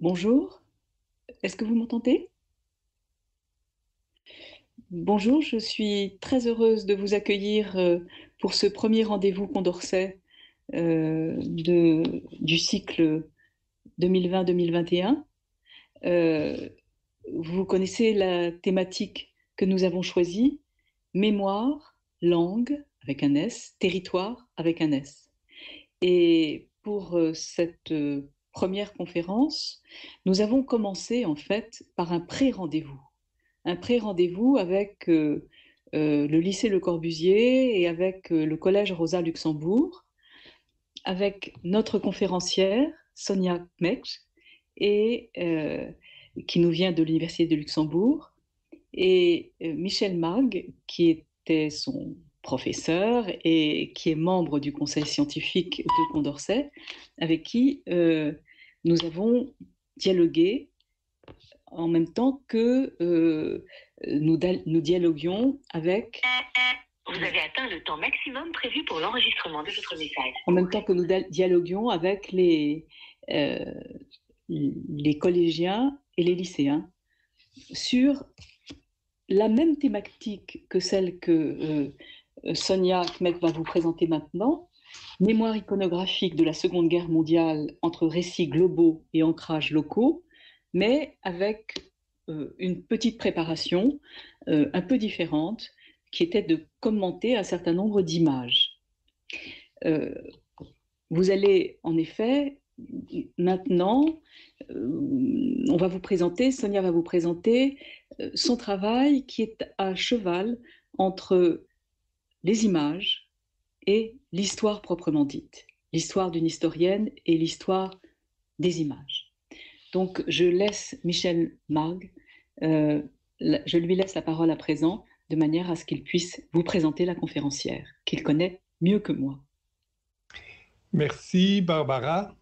Bonjour, est-ce que vous m'entendez? Bonjour, je suis très heureuse de vous accueillir euh, pour ce premier rendez-vous Condorcet euh, de- du cycle 2020-2021. Euh, vous connaissez la thématique que nous avons choisie, mémoire, langue avec un S, territoire avec un S. Et pour cette première conférence, nous avons commencé en fait par un pré-rendez-vous. Un pré-rendez-vous avec euh, euh, le lycée Le Corbusier et avec euh, le collège Rosa Luxembourg, avec notre conférencière Sonia Kmech, et, qui nous vient de l'Université de Luxembourg, et Michel Marg, qui était son professeur et qui est membre du conseil scientifique de Condorcet, avec qui nous avons dialogué en même temps que euh, nous, dialoguions avec, Vous avez atteint le temps maximum prévu pour l'enregistrement de votre message. en même temps que nous dialoguions avec les, euh, les collégiens et les lycéens sur la même thématique que celle que euh, Sonia Kmet va vous présenter maintenant, mémoire iconographique de la Seconde Guerre mondiale entre récits globaux et ancrages locaux, mais avec euh, une petite préparation euh, un peu différente qui était de commenter un certain nombre d'images. Euh, vous allez en effet maintenant, on va vous présenter, Sonia va vous présenter son travail qui est à cheval entre les images et l'histoire proprement dite, l'histoire d'une historienne et l'histoire des images. Donc je laisse Michel Marg, euh, je lui laisse la parole à présent de manière à ce qu'il puisse vous présenter la conférencière, qu'il connaît mieux que moi. Merci Barbara.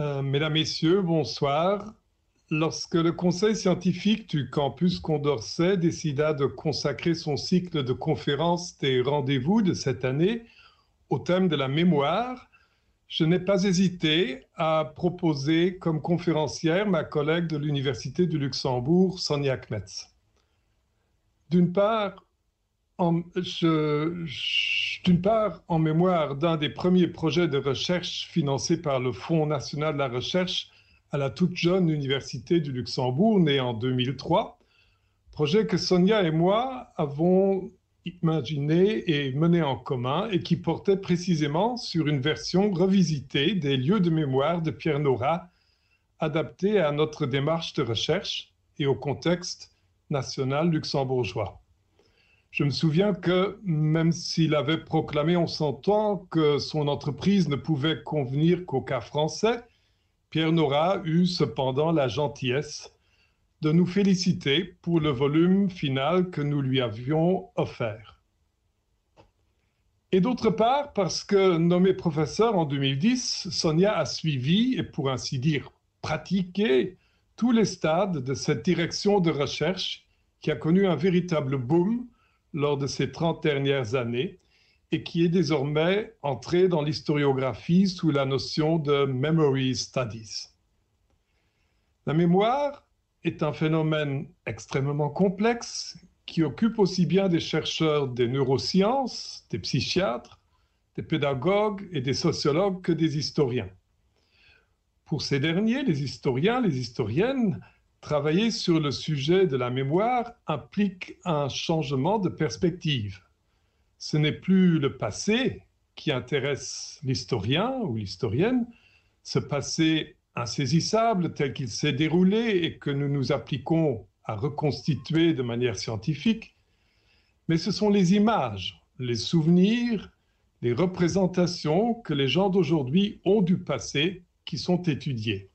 Euh, mesdames, Messieurs, bonsoir. Lorsque le conseil scientifique du campus Condorcet décida de consacrer son cycle de conférences des rendez-vous de cette année au thème de la mémoire, je n'ai pas hésité à proposer comme conférencière ma collègue de l'Université du Luxembourg, Sonia Kmetz. D'une part, en, part, en mémoire d'un des premiers projets de recherche financés par le Fonds national de la recherche à la toute jeune Université du Luxembourg, née en 2003, projet que Sonia et moi avons imaginé et mené en commun et qui portait précisément sur une version revisitée des lieux de mémoire de Pierre Nora, adaptée à notre démarche de recherche et au contexte national luxembourgeois. Je me souviens que même s'il avait proclamé en son que son entreprise ne pouvait convenir qu'au cas français, Pierre Nora eut cependant la gentillesse de nous féliciter pour le volume final que nous lui avions offert. Et d'autre part, parce que nommée professeur en 2010, Sonia a suivi et pour ainsi dire pratiqué tous les stades de cette direction de recherche qui a connu un véritable boom lors de ces 30 dernières années et qui est désormais entrée dans l'historiographie sous la notion de Memory Studies. La mémoire est un phénomène extrêmement complexe qui occupe aussi bien des chercheurs des neurosciences, des psychiatres, des pédagogues et des sociologues que des historiens. Pour ces derniers, les historiens, les historiennes, travailler sur le sujet de la mémoire implique un changement de perspective. Ce n'est plus le passé qui intéresse l'historien ou l'historienne, ce passé insaisissable tel qu'il s'est déroulé et que nous nous appliquons à reconstituer de manière scientifique, mais ce sont les images, les souvenirs, les représentations que les gens d'aujourd'hui ont du passé qui sont étudiés.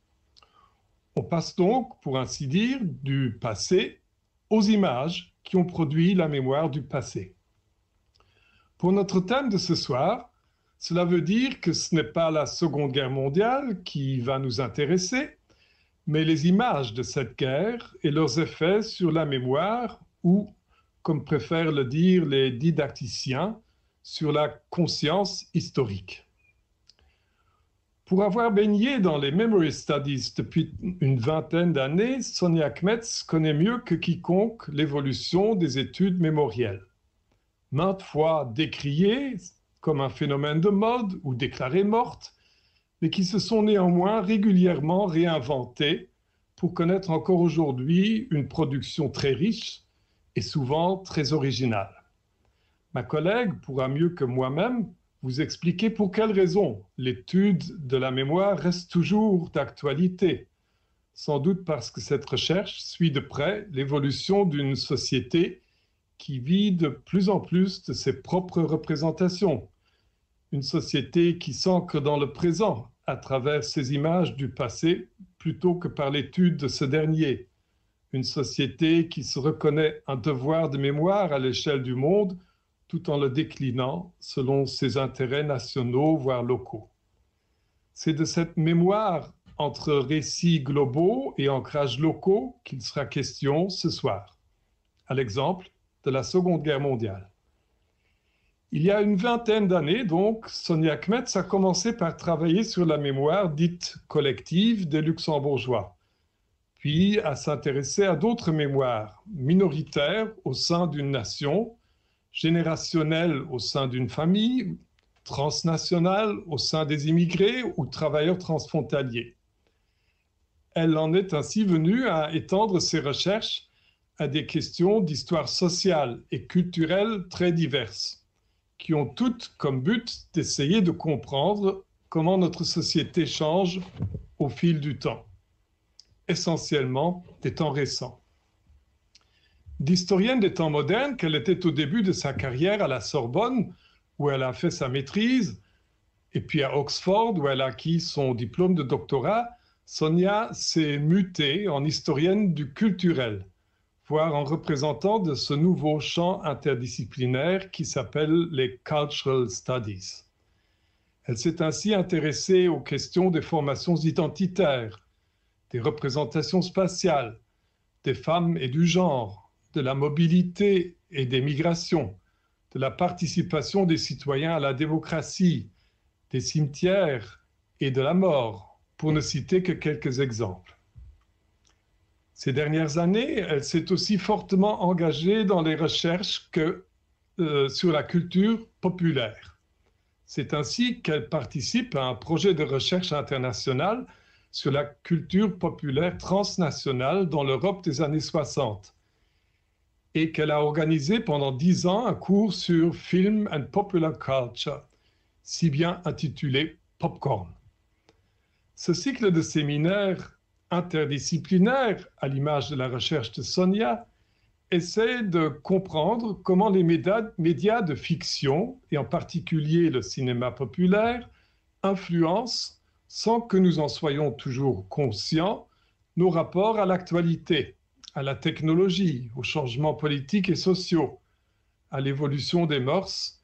On passe donc, pour ainsi dire, du passé aux images qui ont produit la mémoire du passé. Pour notre thème de ce soir, cela veut dire que ce n'est pas la Seconde Guerre mondiale qui va nous intéresser, mais les images de cette guerre et leurs effets sur la mémoire ou, comme préfèrent le dire les didacticiens, sur la conscience historique. Pour avoir baigné dans les Memory Studies depuis une vingtaine d'années, Sonia Kmetz connaît mieux que quiconque l'évolution des études mémorielles. Maintes fois décriées comme un phénomène de mode ou déclarées mortes, mais qui se sont néanmoins régulièrement réinventées pour connaître encore aujourd'hui une production très riche et souvent très originale. Ma collègue pourra mieux que moi-même vous expliquer pour quelles raisons l'étude de la mémoire reste toujours d'actualité. Sans doute parce que cette recherche suit de près l'évolution d'une société qui vit de plus en plus de ses propres représentations. Une société qui s'ancre dans le présent à travers ses images du passé plutôt que par l'étude de ce dernier. Une société qui se reconnaît un devoir de mémoire à l'échelle du monde tout en le déclinant selon ses intérêts nationaux, voire locaux. C'est de cette mémoire entre récits globaux et ancrages locaux qu'il sera question ce soir, à l'exemple de la Seconde Guerre mondiale. Il y a une vingtaine d'années, donc, Sonia Kmetz a commencé par travailler sur la mémoire dite collective des Luxembourgeois, puis à s'intéresser à d'autres mémoires minoritaires au sein d'une nation, générationnelle au sein d'une famille, transnationale au sein des immigrés ou travailleurs transfrontaliers. Elle en est ainsi venue à étendre ses recherches à des questions d'histoire sociale et culturelle très diverses qui ont toutes comme but d'essayer de comprendre comment notre société change au fil du temps, essentiellement des temps récents. D'historienne des temps modernes qu'elle était au début de sa carrière à la Sorbonne, où elle a fait sa maîtrise, et puis à Oxford, où elle a acquis son diplôme de doctorat, Sonia s'est mutée en historienne du culturel voire en représentant de ce nouveau champ interdisciplinaire qui s'appelle les Cultural Studies. Elle s'est ainsi intéressée aux questions des formations identitaires, des représentations spatiales, des femmes et du genre, de la mobilité et des migrations, de la participation des citoyens à la démocratie, des cimetières et de la mort, pour ne citer que quelques exemples. Ces dernières années, elle s'est aussi fortement engagée dans les recherches que, euh, sur la culture populaire. C'est ainsi qu'elle participe à un projet de recherche international sur la culture populaire transnationale dans l'Europe des années 60 et qu'elle a organisé pendant dix ans un cours sur Film and Popular Culture, si bien intitulé Popcorn. Ce cycle de séminaires interdisciplinaire, à l'image de la recherche de Sonia, essaie de comprendre comment les médias de fiction, et en particulier le cinéma populaire, influencent, sans que nous en soyons toujours conscients, nos rapports à l'actualité, à la technologie, aux changements politiques et sociaux, à l'évolution des mœurs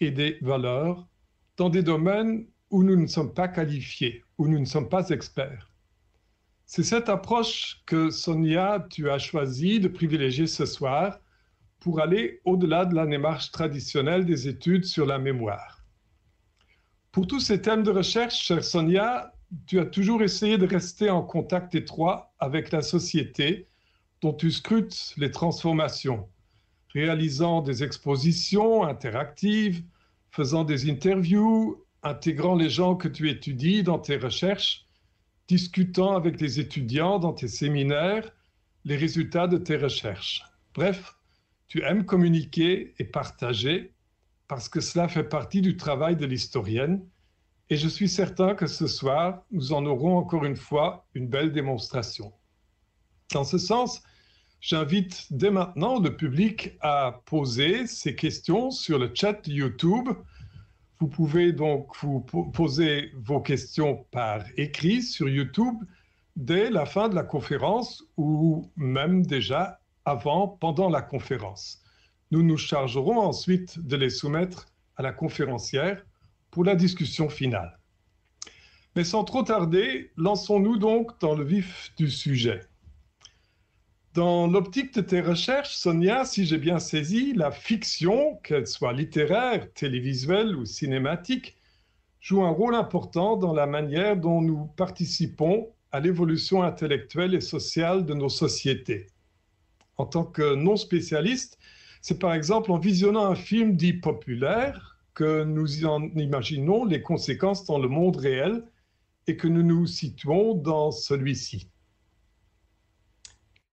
et des valeurs dans des domaines où nous ne sommes pas qualifiés, où nous ne sommes pas experts. C'est cette approche que Sonia, tu as choisi de privilégier ce soir pour aller au-delà de la démarche traditionnelle des études sur la mémoire. Pour tous ces thèmes de recherche, chère Sonia, tu as toujours essayé de rester en contact étroit avec la société dont tu scrutes les transformations, réalisant des expositions interactives, faisant des interviews, intégrant les gens que tu étudies dans tes recherches discutant avec les étudiants dans tes séminaires les résultats de tes recherches. Bref, tu aimes communiquer et partager parce que cela fait partie du travail de l'historienne et je suis certain que ce soir, nous en aurons encore une fois une belle démonstration. Dans ce sens, j'invite dès maintenant le public à poser ses questions sur le chat YouTube vous pouvez donc vous poser vos questions par écrit sur YouTube dès la fin de la conférence ou même déjà avant, pendant la conférence. Nous nous chargerons ensuite de les soumettre à la conférencière pour la discussion finale. Mais sans trop tarder, lançons-nous donc dans le vif du sujet. Dans l'optique de tes recherches, Sonia, si j'ai bien saisi, la fiction, qu'elle soit littéraire, télévisuelle ou cinématique, joue un rôle important dans la manière dont nous participons à l'évolution intellectuelle et sociale de nos sociétés. En tant que non spécialiste, c'est par exemple en visionnant un film dit populaire que nous en imaginons les conséquences dans le monde réel et que nous nous situons dans celui-ci.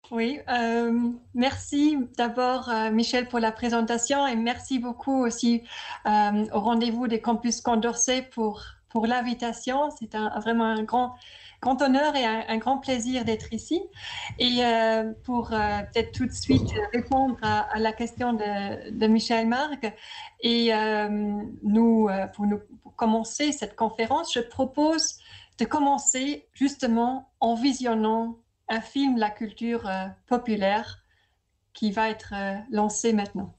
Oui, euh, merci d'abord euh, Michel pour la présentation et merci beaucoup aussi euh, au rendez-vous des campus Condorcet pour, pour l'invitation. C'est vraiment un grand, grand honneur et un, grand plaisir d'être ici. Et pour peut-être tout de suite répondre à, la question de, de, Michel Marc, et nous pour commencer cette conférence, je propose de commencer justement en visionnant un film la culture euh, populaire qui va être euh, lancé maintenant.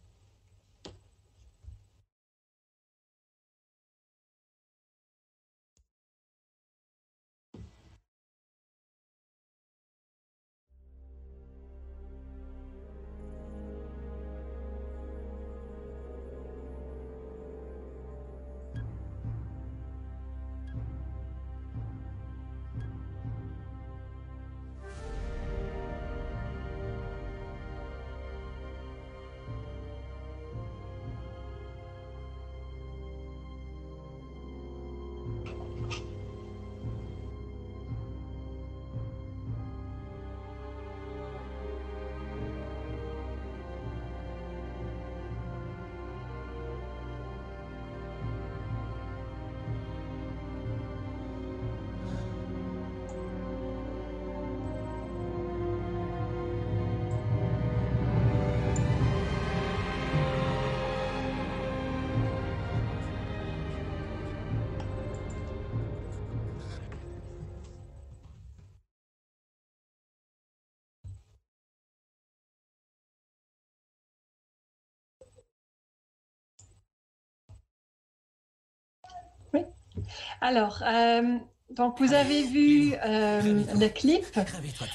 Alors, euh, donc vous avez vu euh, le clip.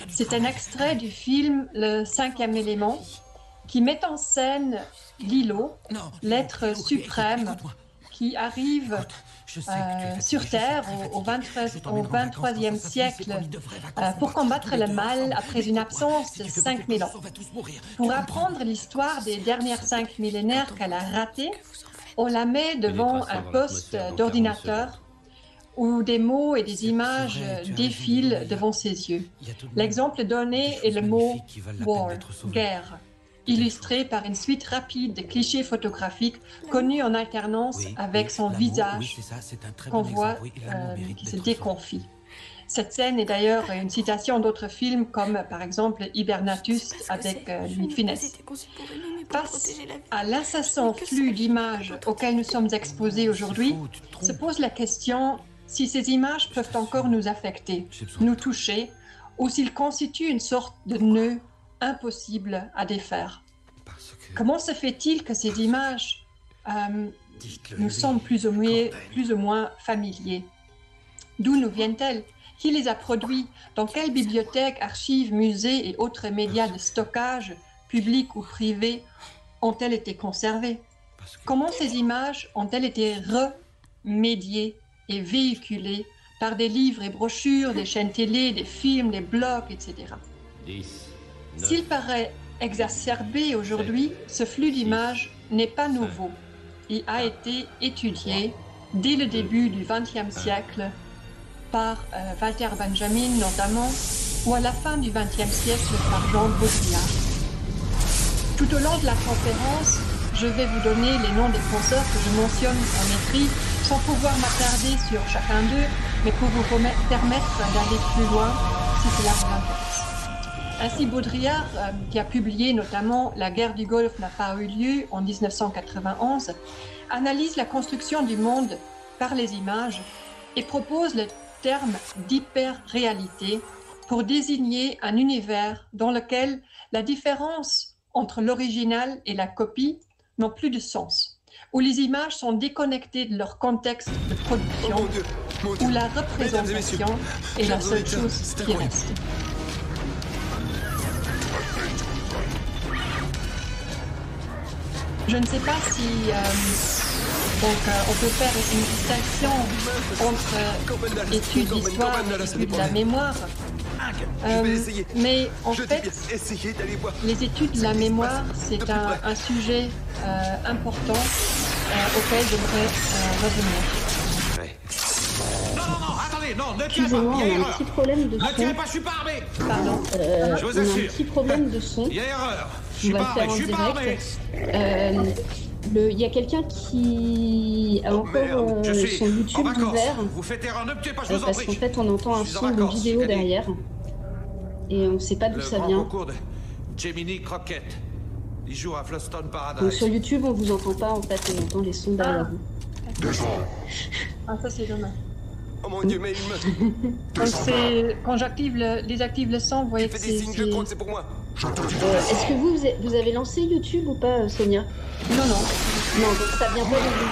C'est un extrait du film Le cinquième élément qui met en scène Lilo, l'être suprême qui arrive euh, sur Terre au, 23, au 23e siècle pour combattre le mal après une absence de 5000 ans. Pour apprendre l'histoire des dernières cinq millénaires qu'elle a ratées, on la met devant un poste d'ordinateur où des mots et des images défilent devant ses yeux. L'exemple donné est le mot war, guerre, illustré par une suite rapide de clichés photographiques connus en alternance avec son visage qu'on voit euh, qui se déconfie. Cette scène est d'ailleurs une citation d'autres films comme par exemple Hibernatus avec euh, Louis Finesse. Face à l'incessant flux d'images auxquelles nous sommes exposés aujourd'hui, se pose la question si ces images peuvent encore nous affecter, nous toucher, ou s'ils constituent une sorte de nœud impossible à défaire. Comment se fait-il que ces images euh, nous semblent plus ou, moins, plus ou moins familiers? D'où nous viennent-elles? Qui les a produits? Dans quelles bibliothèques, archives, musées et autres médias de stockage, publics ou privés, ont-elles été conservées? Comment ces images ont-elles été remédiées et véhiculées par des livres et brochures, des chaînes télé, des films, des blogs, etc. S'il paraît exacerbé aujourd'hui, ce flux d'images n'est pas nouveau. Il a été étudié dès le début du XXe siècle par euh, Walter Benjamin notamment, ou à la fin du XXe siècle par Jean Baudrillard. Tout au long de la conférence, je vais vous donner les noms des penseurs que je mentionne en écrit, sans pouvoir m'attarder sur chacun d'eux, mais pour vous permettre d'aller plus loin si cela vous intéresse. Ainsi, Baudrillard, euh, qui a publié notamment La guerre du Golfe n'a pas eu lieu en 1991, analyse la construction du monde par les images et propose le terme d'hyper-réalité pour désigner un univers dans lequel la différence entre l'original et la copie n'ont plus de sens, où les images sont déconnectées de leur contexte de production, oh où la représentation est la seule chose qui reste. Je ne sais pas si euh, Donc, euh, on peut faire une distinction entre études d'histoire et études de la mémoire. Euh, mais en fait, les études de la mémoire, c'est un, un, sujet euh, important auquel j'aimerais revenir. Non, non, non, attendez, non, ne Excusez-moi, on a un petit problème de son. Ne tirez pas, je suis pas armé Pardon euh, Je vous On a un assure. petit problème de son. Il y a erreur Je suis pas armé, faire je suis pas armé. Euh, le- Il y a quelqu'un qui a Oh, encore merde, euh, je suis son en YouTube vacances. ouvert. Vous faites erreur, ne me tuez pas, je vous en parce prie qu'en fait, on entend un en son de vidéo derrière. Et on ne sait pas d'où ça vient. de Gemini Crockett. Il joue à Fluston Donc Paradise. sur YouTube, on vous entend pas en fait, on entend les sons derrière vous. Ah, ça c'est dommage. Oh mon dieu, mais il me. Donc, c'est- quand j'active le, désactive le son, vous voyez Il que fait des c'est. signes, je c'est- compte, c'est pour moi. Euh, Est-ce que vous, vous avez- lancé YouTube ou pas, euh, Sonia? Non, non. Non, donc ça vient pas de vous.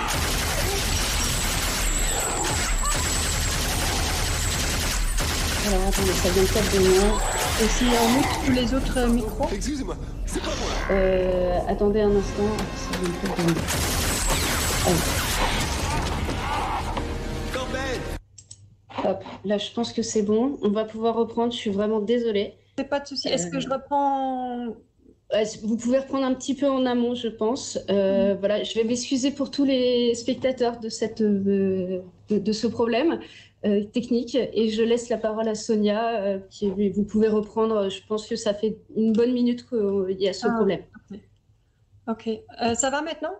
Alors attendez, ça vient peut-être de moi. Et si on mute tous les autres micros? Excusez-moi, c'est pas moi. Euh, attendez un instant. Ça vient peut-être de moi. Campbell Hop, là je pense que c'est bon. On va pouvoir reprendre. Je suis vraiment désolée. C'est pas de souci. Est-ce que je reprends Euh, Vous pouvez reprendre un petit peu en amont, je pense. Euh, Voilà, je vais m'excuser pour tous les spectateurs de, cette, euh, de, de ce problème euh, technique et je laisse la parole à Sonia. euh, qui, vous pouvez reprendre. Je pense que ça fait une bonne minute qu'il y a ce Ah. problème. Ok. Euh, ça va maintenant?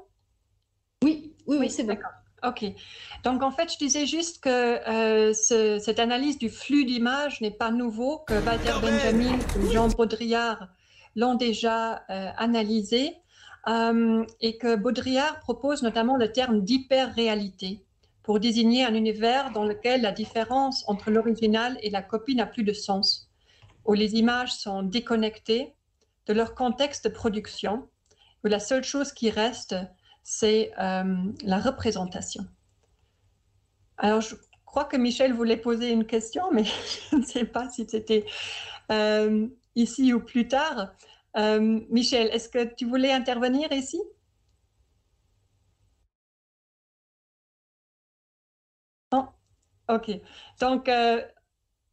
Oui, oui, oui, c'est bon. D'accord. Ok. Donc en fait, je disais juste que euh, ce- cette analyse du flux d'images n'est pas nouveau, que Walter Benjamin et Jean Baudrillard l'ont déjà euh, analysé, euh, et que Baudrillard propose notamment le terme d'hyper-réalité pour désigner un univers dans lequel la différence entre l'original et la copie n'a plus de sens, où les images sont déconnectées de leur contexte de production, où la seule chose qui reste, c'est euh, la représentation. Alors, je crois que Michel voulait poser une question, mais je ne sais pas si c'était euh, ici ou plus tard. Euh, Michel, est-ce que tu voulais intervenir ici? Non? Ok. Donc,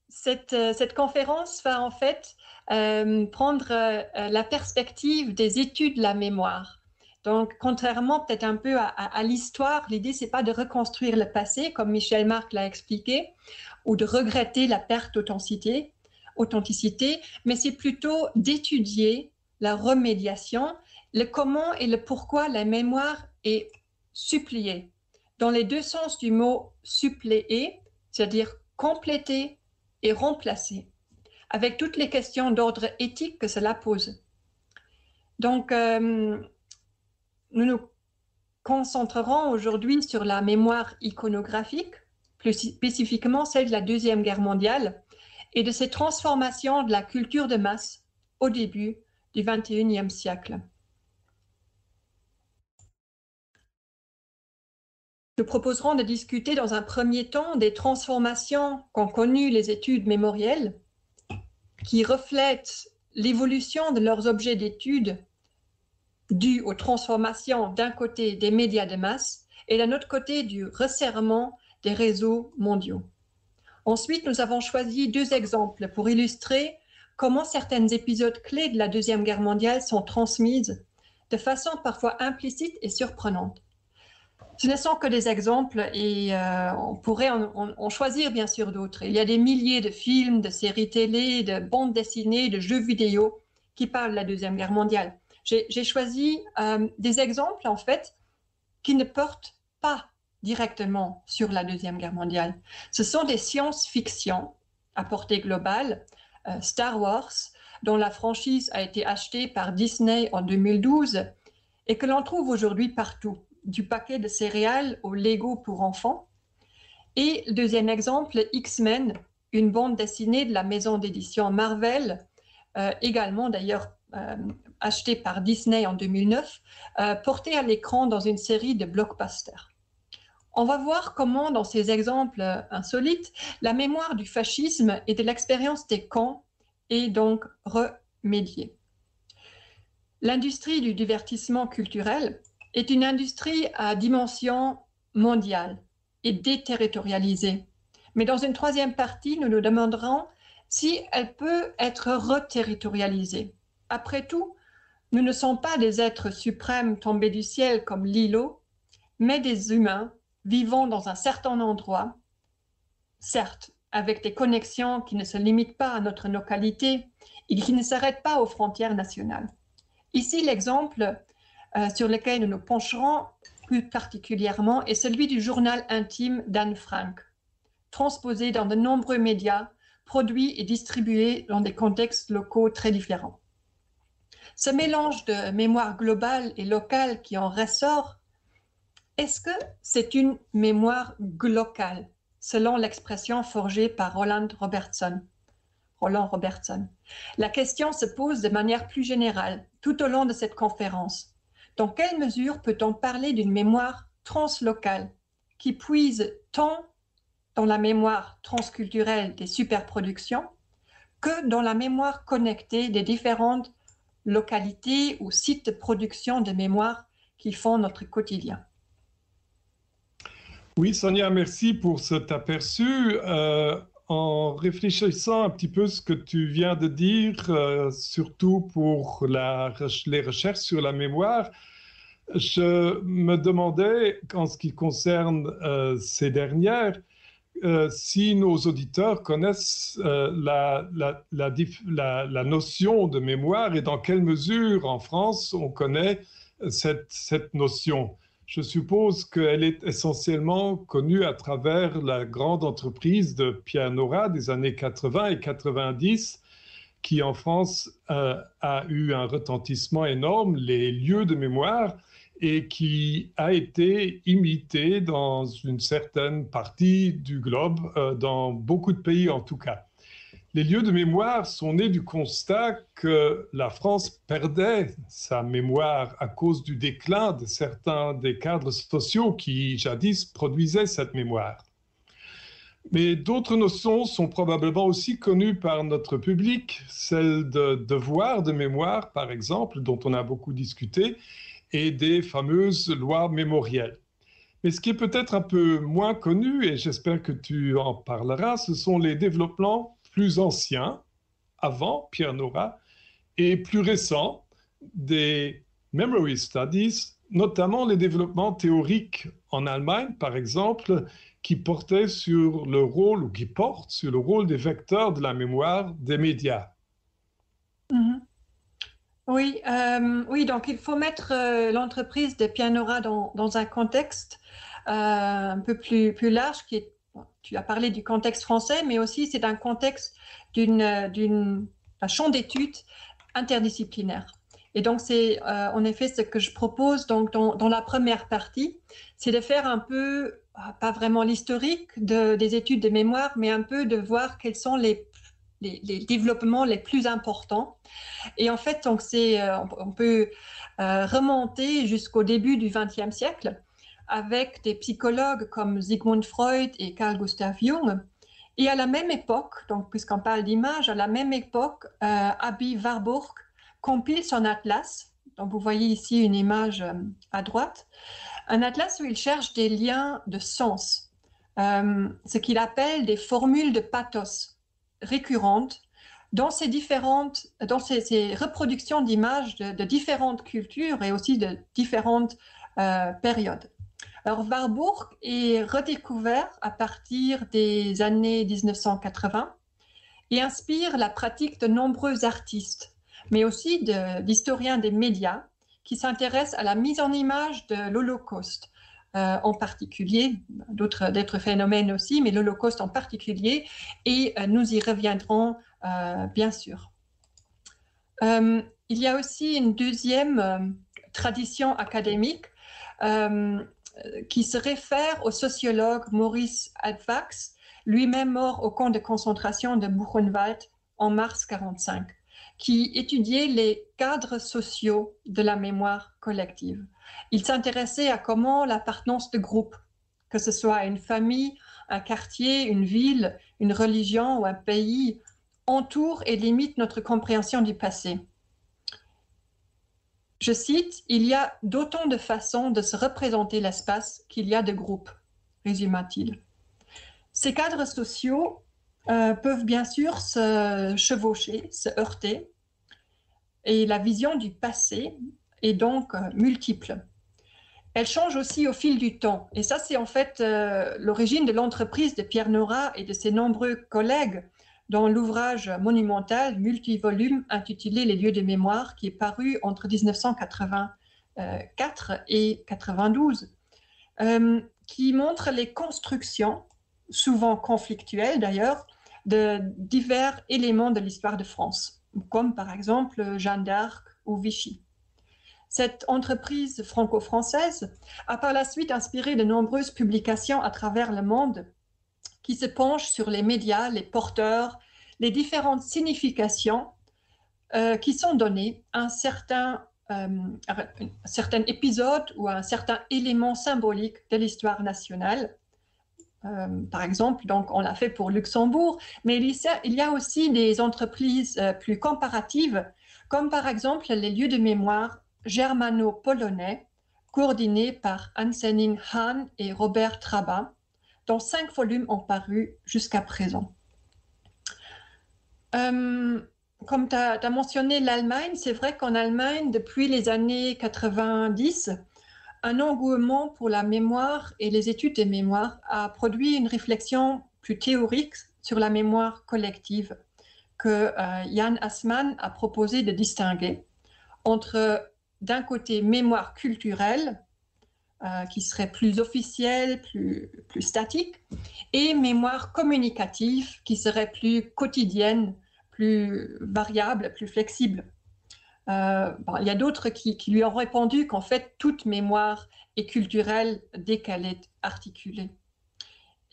cette, cette conférence va en fait prendre la perspective des études de la mémoire. Donc, contrairement peut-être un peu à, l'histoire, l'idée, c'est pas de reconstruire le passé, comme Michel Marc l'a expliqué, ou de regretter la perte d'authenticité, authenticité, mais c'est plutôt d'étudier la remédiation, le comment et le pourquoi la mémoire est suppliée. Dans les deux sens du mot suppléer, c'est-à-dire compléter et remplacer, avec toutes les questions d'ordre éthique que cela pose. Donc, euh, nous nous concentrerons aujourd'hui sur la mémoire iconographique, plus spécifiquement celle de la Deuxième Guerre mondiale et de ces transformations de la culture de masse au début du XXIe siècle. Nous proposerons de discuter dans un premier temps des transformations qu'ont connues les études mémorielles, qui reflètent l'évolution de leurs objets d'étude dû aux transformations d'un côté des médias de masse et d'un autre côté du resserrement des réseaux mondiaux. Ensuite, nous avons choisi deux exemples pour illustrer comment certains épisodes clés de la Deuxième Guerre mondiale sont transmises de façon parfois implicite et surprenante. Ce ne sont que des exemples et euh, on pourrait en choisir bien sûr d'autres. Il y a des milliers de films, de séries télé, de bandes dessinées, de jeux vidéo qui parlent de la Deuxième Guerre mondiale. J'ai choisi euh, des exemples en fait qui ne portent pas directement sur la Deuxième Guerre mondiale. Ce sont des science-fiction à portée globale, euh, Star Wars, dont la franchise a été achetée par Disney en 2012 et que l'on trouve aujourd'hui partout, du paquet de céréales au Lego pour enfants. Et le deuxième exemple, X-Men, une bande dessinée de la maison d'édition Marvel, euh, également d'ailleurs achetée par Disney en 2009, euh, portée à l'écran dans une série de blockbusters. On va voir comment, dans ces exemples euh, insolites, la mémoire du fascisme et de l'expérience des camps est donc remédiée. L'industrie du divertissement culturel est une industrie à dimension mondiale et déterritorialisée. Mais dans une troisième partie, nous nous demanderons si elle peut être reterritorialisée. Après tout, nous ne sommes pas des êtres suprêmes tombés du ciel comme l'îlot, mais des humains vivant dans un certain endroit, certes avec des connexions qui ne se limitent pas à notre localité et qui ne s'arrêtent pas aux frontières nationales. Ici, l'exemple euh, sur lequel nous nous pencherons plus particulièrement est celui du journal intime d'Anne Frank, transposé dans de nombreux médias, produit et distribué dans des contextes locaux très différents. Ce mélange de mémoire globale et locale qui en ressort, est-ce que c'est une mémoire globale, selon l'expression forgée par Roland Robertson? Roland Robertson. La question se pose de manière plus générale tout au long de cette conférence. Dans quelle mesure peut-on parler d'une mémoire translocale qui puise tant dans la mémoire transculturelle des superproductions que dans la mémoire connectée des différentes localités ou sites de production de mémoire qui font notre quotidien. Oui, Sonia, merci pour cet aperçu. Euh, en réfléchissant un petit peu ce que tu viens de dire, euh, surtout pour les recherches sur la mémoire, je me demandais, en ce qui concerne euh, ces dernières, euh, si nos auditeurs connaissent la, la, notion de mémoire et dans quelle mesure en France on connaît cette, cette notion. Je suppose qu'elle est essentiellement connue à travers la grande entreprise de Pianora des années 80 et 90, qui en France euh, a eu un retentissement énorme, les lieux de mémoire, et qui a été imité dans une certaine partie du globe, euh, dans beaucoup de pays en tout cas. Les lieux de mémoire sont nés du constat que la France perdait sa mémoire à cause du déclin de certains des cadres sociaux qui jadis produisaient cette mémoire. Mais d'autres notions sont probablement aussi connues par notre public, celle de devoir de mémoire, par exemple, dont on a beaucoup discuté, et des fameuses lois mémorielles. Mais ce qui est peut-être un peu moins connu, et j'espère que tu en parleras, ce sont les développements plus anciens, avant Pierre Nora, et plus récents, des memory studies, notamment les développements théoriques en Allemagne, par exemple, qui portaient sur le rôle, ou qui portent sur le rôle des vecteurs de la mémoire des médias. Mm-hmm. Oui, euh, oui, donc il faut mettre euh, l'entreprise de Pianora dans, un contexte euh, un peu plus, plus large qui tu as parlé du contexte français, mais aussi c'est un contexte d'une champ d'études interdisciplinaire. Et donc, c'est en effet ce que je propose donc, dans, la première partie, c'est de faire un peu, euh, pas vraiment l'historique de, des études de mémoire, mais un peu de voir quels sont les, les, développements les plus importants. Et en fait, donc, euh, on, peut remonter jusqu'au début du XXe siècle avec des psychologues comme Sigmund Freud et Carl Gustav Jung. Et à la même époque, donc puisqu'on parle d'image, à la même époque, euh, Abby Warburg compile son atlas. Donc vous voyez ici une image euh, à droite, un atlas où il cherche des liens de sens, euh, ce qu'il appelle des formules de pathos récurrentes dans ces différentes, reproductions d'images de, différentes cultures et aussi de différentes périodes. Alors, Warburg est redécouvert à partir des années 1980 et inspire la pratique de nombreux artistes, mais aussi d'historiens des médias qui s'intéressent à la mise en image de l'Holocauste. Euh, en particulier, d'autres phénomènes aussi, mais l'Holocauste en particulier, et euh, nous y reviendrons euh, bien sûr. il y a aussi une deuxième tradition académique qui se réfère au sociologue Maurice Advax, lui-même mort au camp de concentration de Buchenwald en mars 1945, qui étudiait les cadres sociaux de la mémoire collective. Il s'intéressait à comment l'appartenance de groupe, que ce soit une famille, un quartier, une ville, une religion ou un pays, entoure et limite notre compréhension du passé. Je cite, Il y a d'autant de façons de se représenter l'espace qu'il y a de groupes, résuma-t-il. Ces cadres sociaux euh, peuvent bien sûr se chevaucher, se heurter, et la vision du passé est donc euh, multiple. Elle change aussi au fil du temps. Et ça, c'est en fait euh, l'origine de l'entreprise de Pierre Nora et de ses nombreux collègues dans l'ouvrage monumental multivolume intitulé Les lieux de mémoire, qui est paru entre 1984 et 92, euh, qui montre les constructions, souvent conflictuelles d'ailleurs, de divers éléments de l'histoire de France, comme par exemple Jeanne d'Arc ou Vichy. Cette entreprise franco-française a par la suite inspiré de nombreuses publications à travers le monde qui se penchent sur les médias, les porteurs, les différentes significations euh, qui sont données à un certain, euh, épisode ou à un certain élément symbolique de l'histoire nationale. Euh, par exemple, donc on l'a fait pour Luxembourg, mais il y a, aussi des entreprises euh, plus comparatives, comme par exemple les lieux de mémoire germano-polonais, coordonnés par Ansening Hahn et Robert Traba, dont cinq volumes ont paru jusqu'à présent. Euh, comme tu as, as, mentionné l'Allemagne, c'est vrai qu'en Allemagne, depuis les années 90, un engouement pour la mémoire et les études des mémoires a produit une réflexion plus théorique sur la mémoire collective que euh, Jan Assmann a proposé de distinguer entre d'un côté mémoire culturelle, euh, qui serait plus officielle, plus, statique, et mémoire communicative, qui serait plus quotidienne, plus variable, plus flexible. Euh, il y a d'autres qui, qui, lui ont répondu qu'en fait, toute mémoire est culturelle dès qu'elle est articulée.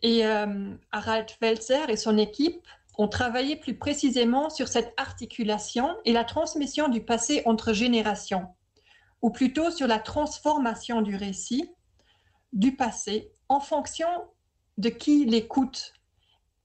Et euh, Harald Welzer et son équipe ont travaillé plus précisément sur cette articulation et la transmission du passé entre générations ou plutôt sur la transformation du récit du passé en fonction de qui l'écoute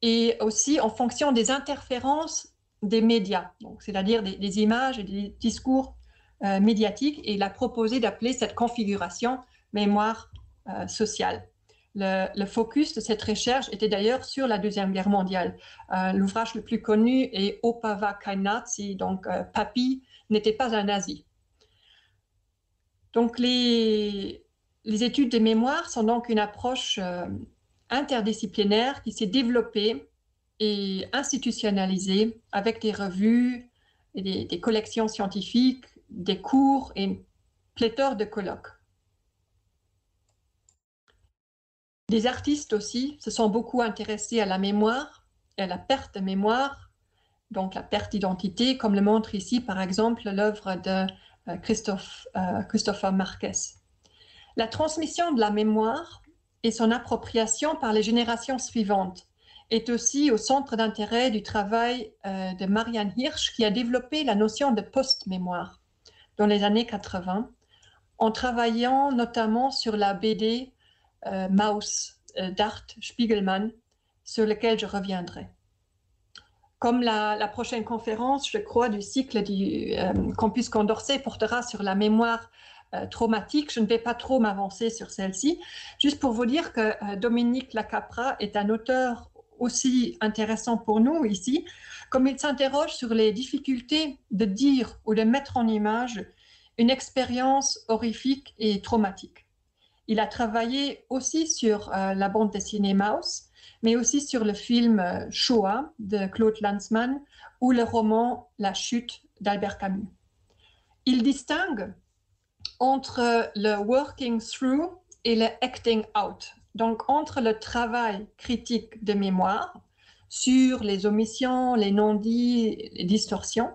et aussi en fonction des interférences des médias, c'est-à-dire des, images et des discours euh, médiatiques. Et il a proposé d'appeler cette configuration mémoire euh, sociale. Le, focus de cette recherche était d'ailleurs sur la Deuxième Guerre mondiale. Euh, L'ouvrage le plus connu est Opava kein Nazi, donc Papy n'était pas un nazi. Donc les, études des mémoires sont donc une approche euh, interdisciplinaire qui s'est développée et institutionnalisée avec des revues, des, collections scientifiques, des cours et une pléthore de colloques. Des artistes aussi se sont beaucoup intéressés à la mémoire et à la perte de mémoire, donc la perte d'identité, comme le montre ici par exemple l'œuvre de Christophe, euh, Christopher Marquez. La transmission de la mémoire et son appropriation par les générations suivantes est aussi au centre d'intérêt du travail euh, de Marianne Hirsch qui a développé la notion de post-mémoire dans les années 80 en travaillant notamment sur la BD euh, Maus euh, d'Art Spiegelman sur lequel je reviendrai comme la, prochaine conférence, je crois, du cycle du euh, campus Condorcet portera sur la mémoire euh, traumatique, je ne vais pas trop m'avancer sur celle-ci, juste pour vous dire que euh, Dominique Lacapra est un auteur aussi intéressant pour nous ici, comme il s'interroge sur les difficultés de dire ou de mettre en image une expérience horrifique et traumatique. Il a travaillé aussi sur la bande dessinée Maus, mais aussi sur le film Shoah de Claude Lanzmann ou le roman La chute d'Albert Camus. Il distingue entre le working through et le acting out, donc entre le travail critique de mémoire sur les omissions, les non-dits, les distorsions,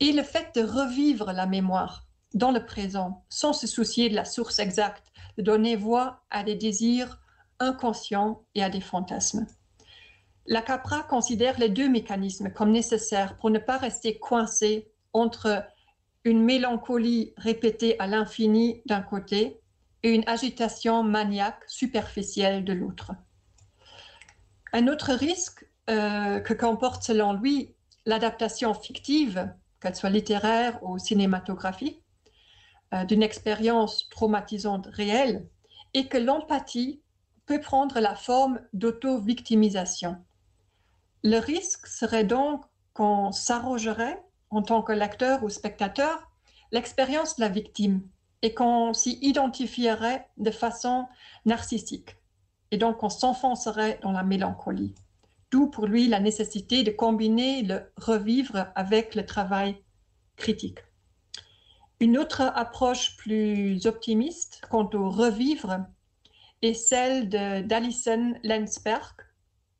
et le fait de revivre la mémoire dans le présent sans se soucier de la source exacte, de donner voix à des désirs inconscient et à des fantasmes. La CAPRA considère les deux mécanismes comme nécessaires pour ne pas rester coincé entre une mélancolie répétée à l'infini d'un côté et une agitation maniaque superficielle de l'autre. Un autre risque euh, que comporte selon lui l'adaptation fictive, qu'elle soit littéraire ou cinématographique, euh, d'une expérience traumatisante réelle et que l'empathie peut prendre la forme d'auto-victimisation. Le risque serait donc qu'on s'arrogerait, en tant que lecteur ou spectateur, l'expérience de la victime et qu'on s'y identifierait de façon narcissique. Et donc on s'enfoncerait dans la mélancolie. D'où pour lui la nécessité de combiner le revivre avec le travail critique. Une autre approche plus optimiste quant au revivre est celle d'Alison Lensberg,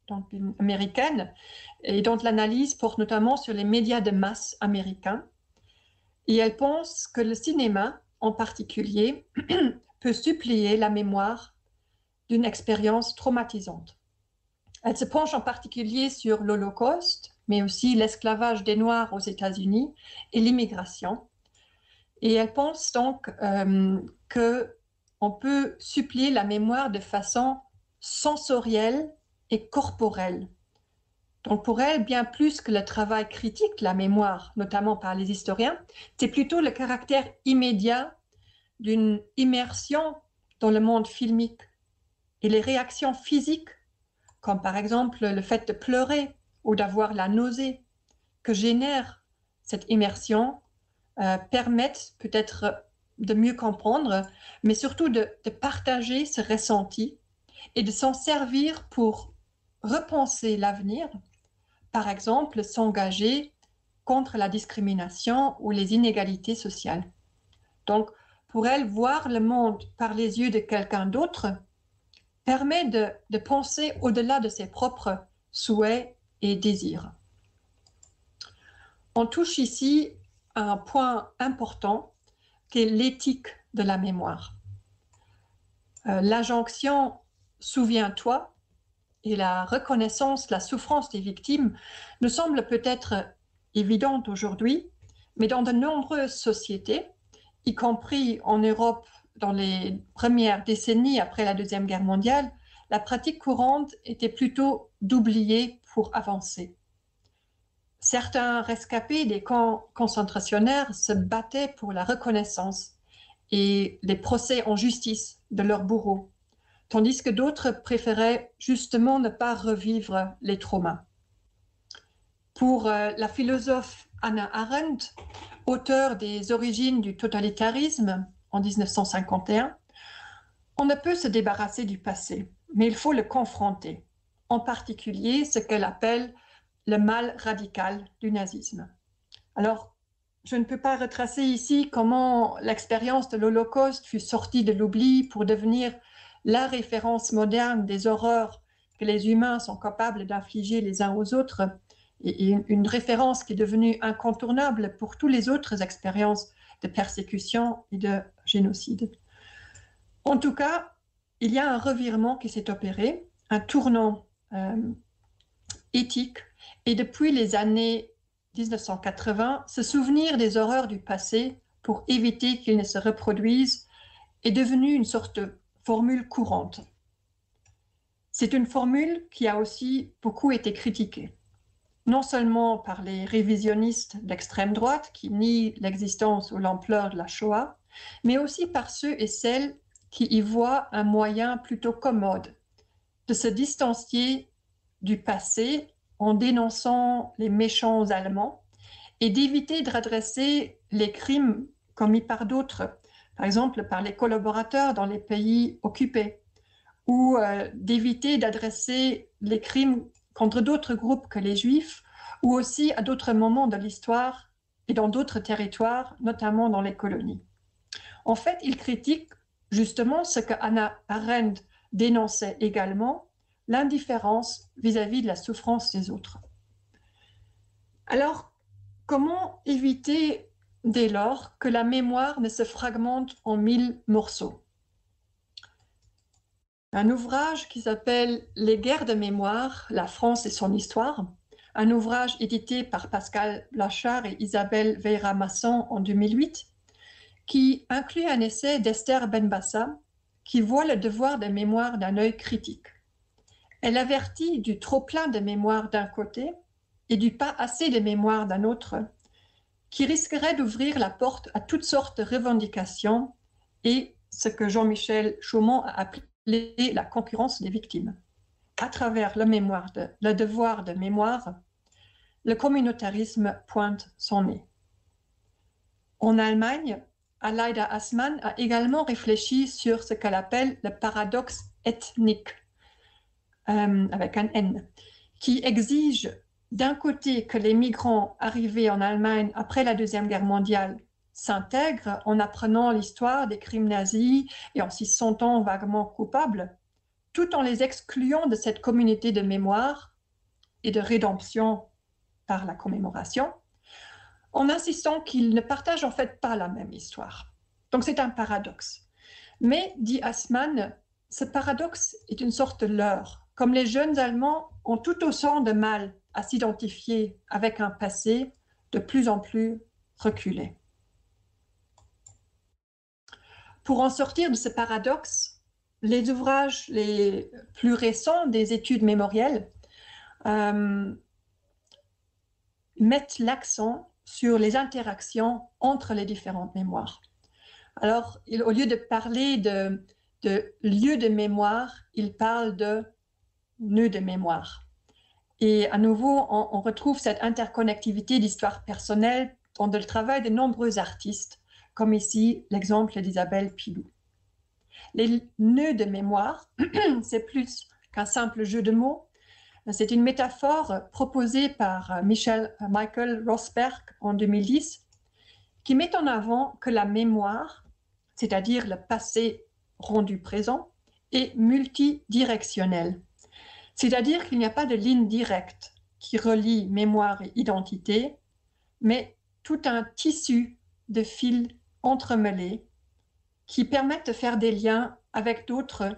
donc une américaine, et dont l'analyse porte notamment sur les médias de masse américains. Et elle pense que le cinéma, en particulier, peut supplier la mémoire d'une expérience traumatisante. Elle se penche en particulier sur l'Holocauste, mais aussi l'esclavage des Noirs aux États-Unis et l'immigration. Et elle pense donc euh, que on peut supplier la mémoire de façon sensorielle et corporelle. Donc pour elle, bien plus que le travail critique, la mémoire, notamment par les historiens, c'est plutôt le caractère immédiat d'une immersion dans le monde filmique et les réactions physiques, comme par exemple le fait de pleurer ou d'avoir la nausée, que génère cette immersion, euh, permettent peut-être de mieux comprendre, mais surtout de, partager ce ressenti et de s'en servir pour repenser l'avenir, par exemple s'engager contre la discrimination ou les inégalités sociales. Donc, pour elle, voir le monde par les yeux de quelqu'un d'autre permet de, de penser au-delà de ses propres souhaits et désirs. On touche ici à un point important l'éthique de la mémoire. Euh, L'injonction Souviens-toi et la reconnaissance, la souffrance des victimes ne semble peut-être évidente aujourd'hui, mais dans de nombreuses sociétés, y compris en Europe dans les premières décennies après la Deuxième Guerre mondiale, la pratique courante était plutôt d'oublier pour avancer. Certains rescapés des camps concentrationnaires se battaient pour la reconnaissance et les procès en justice de leurs bourreaux, tandis que d'autres préféraient justement ne pas revivre les traumas. Pour euh, la philosophe Anna Arendt, auteure des origines du totalitarisme en 1951, on ne peut se débarrasser du passé, mais il faut le confronter, en particulier ce qu'elle appelle le mal radical du nazisme. Alors, je ne peux pas retracer ici comment l'expérience de l'Holocauste fut sortie de l'oubli pour devenir la référence moderne des horreurs que les humains sont capables d'infliger les uns aux autres, et une référence qui est devenue incontournable pour toutes les autres expériences de persécution et de génocide. En tout cas, il y a un revirement qui s'est opéré, un tournant euh, éthique et depuis les années 1980, se souvenir des horreurs du passé pour éviter qu'ils ne se reproduisent est devenu une sorte de formule courante. C'est une formule qui a aussi beaucoup été critiquée, non seulement par les révisionnistes d'extrême droite qui nient l'existence ou l'ampleur de la Shoah, mais aussi par ceux et celles qui y voient un moyen plutôt commode de se distancier du passé en dénonçant les méchants Allemands et d'éviter de redresser les crimes commis par d'autres, par exemple par les collaborateurs dans les pays occupés, ou euh, d'éviter d'adresser les crimes contre d'autres groupes que les juifs, ou aussi à d'autres moments de l'histoire et dans d'autres territoires, notamment dans les colonies. En fait, il critique justement ce que Anna Arendt dénonçait également, l'indifférence vis-à-vis de la souffrance des autres. Alors, comment éviter dès lors que la mémoire ne se fragmente en mille morceaux? Un ouvrage qui s'appelle Les guerres de mémoire, la France et son histoire, un ouvrage édité par Pascal Blachard et Isabelle Veira-Masson en 2008, qui inclut un essai d'Esther Benbassa qui voit le devoir de mémoire d'un œil critique. Elle avertit du trop-plein de mémoire d'un côté et du pas assez de mémoire d'un autre, qui risquerait d'ouvrir la porte à toutes sortes de revendications et ce que Jean-Michel Chaumont a appelé la concurrence des victimes. À travers le, devoir de mémoire, le communautarisme pointe son nez. En Allemagne, Aleida Assmann a également réfléchi sur ce qu'elle appelle le paradoxe ethnique, euh, avec un N, qui exige d'un côté que les migrants arrivés en Allemagne après la Deuxième Guerre mondiale s'intègrent en apprenant l'histoire des crimes nazis et en s'y sentant vaguement coupables, tout en les excluant de cette communauté de mémoire et de rédemption par la commémoration, en insistant qu'ils ne partagent en fait pas la même histoire. Donc c'est un paradoxe. Mais, dit Assmann, ce paradoxe est une sorte de leurre, comme les jeunes Allemands ont tout autant de mal à s'identifier avec un passé de plus en plus reculé. Pour en sortir de ce paradoxe, les ouvrages les plus récents des études mémorielles euh, mettent l'accent sur les interactions entre les différentes mémoires. Alors, au lieu de parler de, de lieu de mémoire, il parle de nœud de mémoire. Et à nouveau, on, retrouve cette interconnectivité d'histoire personnelle dans le travail de nombreux artistes, comme ici l'exemple d'Isabelle Pilou. Les nœuds de mémoire, c'est plus qu'un simple jeu de mots. C'est une métaphore proposée par Michel, Michael Rosberg en 2010, qui met en avant que la mémoire, c'est-à-dire le passé rendu présent, est multidirectionnelle. C'est-à-dire qu'il n'y a pas de ligne directe qui relie mémoire et identité, mais tout un tissu de fils entremêlés qui permettent de faire des liens avec d'autres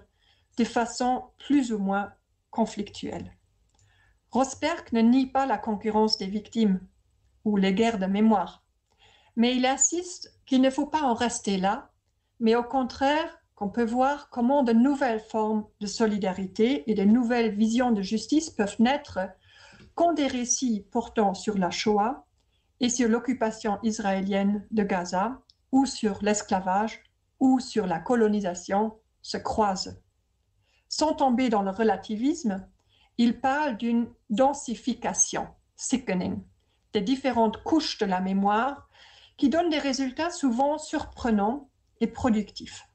de façon plus ou moins conflictuelle. Rosberg ne nie pas la concurrence des victimes ou les guerres de mémoire, mais il insiste qu'il ne faut pas en rester là, mais au contraire qu'on peut voir comment de nouvelles formes de solidarité et de nouvelles visions de justice peuvent naître quand des récits portant sur la Shoah et sur l'occupation israélienne de Gaza ou sur l'esclavage ou sur la colonisation se croisent. Sans tomber dans le relativisme, il parle d'une densification, sickening, des différentes couches de la mémoire qui donnent des résultats souvent surprenants et productifs.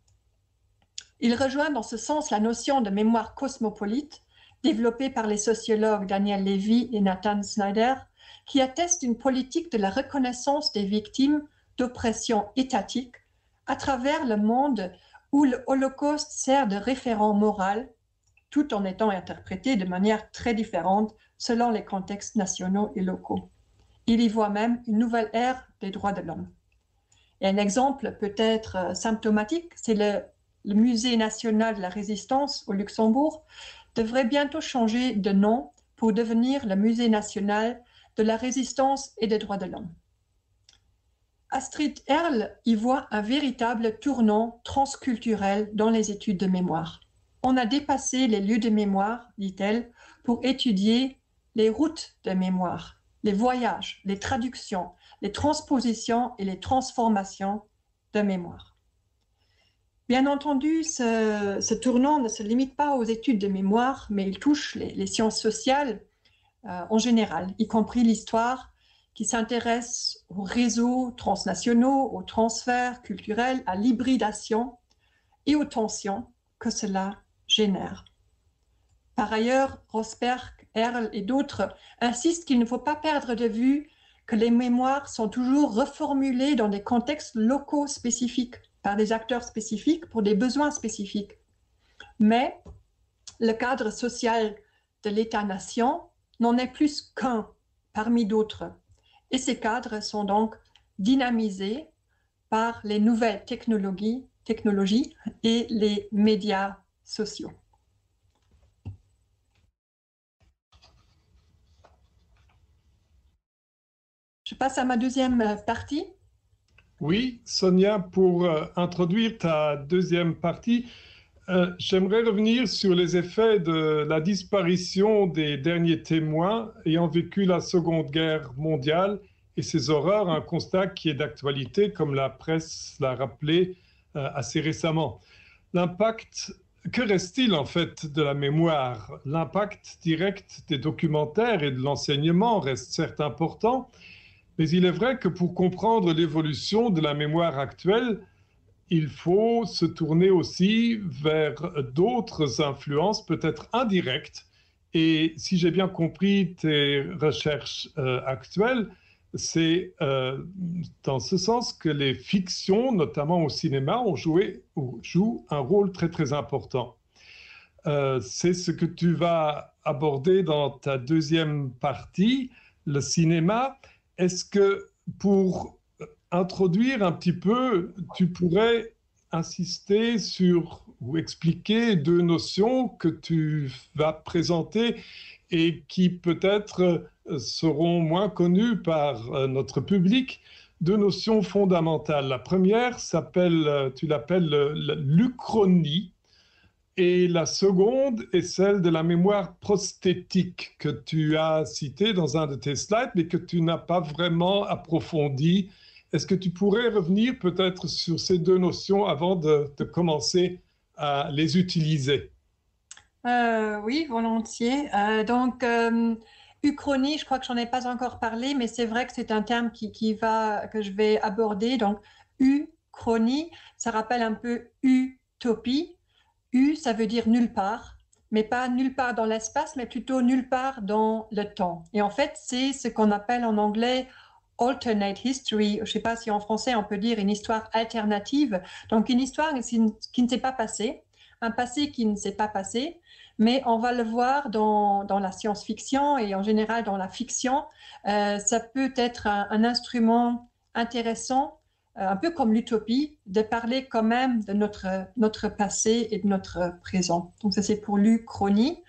Il rejoint dans ce sens la notion de mémoire cosmopolite développée par les sociologues Daniel Levy et Nathan Snyder, qui atteste une politique de la reconnaissance des victimes d'oppression étatique à travers le monde où le Holocauste sert de référent moral, tout en étant interprété de manière très différente selon les contextes nationaux et locaux. Il y voit même une nouvelle ère des droits de l'homme. Et un exemple peut-être euh, symptomatique, c'est le le Musée national de la résistance au Luxembourg devrait bientôt changer de nom pour devenir le Musée national de la résistance et des droits de l'homme. Astrid Erl y voit un véritable tournant transculturel dans les études de mémoire. On a dépassé les lieux de mémoire, dit-elle, pour étudier les routes de mémoire, les voyages, les traductions, les transpositions et les transformations de mémoire. Bien entendu, ce, tournant ne se limite pas aux études de mémoire, mais il touche les, sciences sociales euh, en général, y compris l'histoire, qui s'intéresse aux réseaux transnationaux, aux transferts culturels, à l'hybridation et aux tensions que cela génère. Par ailleurs, Rosberg, Erl et d'autres insistent qu'il ne faut pas perdre de vue que les mémoires sont toujours reformulées dans des contextes locaux spécifiques par des acteurs spécifiques pour des besoins spécifiques. Mais le cadre social de l'État-nation n'en est plus qu'un parmi d'autres. Et ces cadres sont donc dynamisés par les nouvelles technologies, et les médias sociaux. Je passe à ma deuxième partie. Oui, Sonia, pour euh, introduire ta deuxième partie, euh, j'aimerais revenir sur les effets de la disparition des derniers témoins ayant vécu la Seconde Guerre mondiale et ces horreurs, un constat qui est d'actualité, comme la presse l'a rappelé euh, assez récemment. L'impact, que reste-t-il en fait de la mémoire? L'impact direct des documentaires et de l'enseignement reste certes important, mais il est vrai que pour comprendre l'évolution de la mémoire actuelle, il faut se tourner aussi vers d'autres influences, peut-être indirectes. Et si j'ai bien compris tes recherches euh, actuelles, c'est euh, dans ce sens que les fictions, notamment au cinéma, ont joué ou jouent un rôle très très important. Euh, c'est ce que tu vas aborder dans ta deuxième partie, le cinéma. Est-ce que pour introduire un petit peu, tu pourrais insister sur ou expliquer deux notions que tu vas présenter et qui peut-être seront moins connues par euh, notre public, deux notions fondamentales. La première s'appelle, euh, tu l'appelles l'uchronie, et la seconde est celle de la mémoire prosthétique que tu as citée dans un de tes slides, mais que tu n'as pas vraiment approfondi. Est-ce que tu pourrais revenir peut-être sur ces deux notions avant de, de commencer à les utiliser? Euh, Oui, volontiers. Euh, donc, euh, Uchronie, je crois que j'en ai pas encore parlé, mais c'est vrai que c'est un terme qui, va, que je vais aborder. Donc, Uchronie, ça rappelle un peu utopie. U, ça veut dire nulle part, mais pas nulle part dans l'espace, mais plutôt nulle part dans le temps. Et en fait, c'est ce qu'on appelle en anglais alternate history. Je ne sais pas si en français on peut dire une histoire alternative. Donc une histoire qui ne s'est pas passée, un passé qui ne s'est pas passé, mais on va le voir dans, dans la science-fiction et en général dans la fiction. Euh, ça peut être un, instrument intéressant un peu comme l'utopie, de parler quand même de notre, notre passé et de notre présent. Donc ça, c'est pour l'uchronie.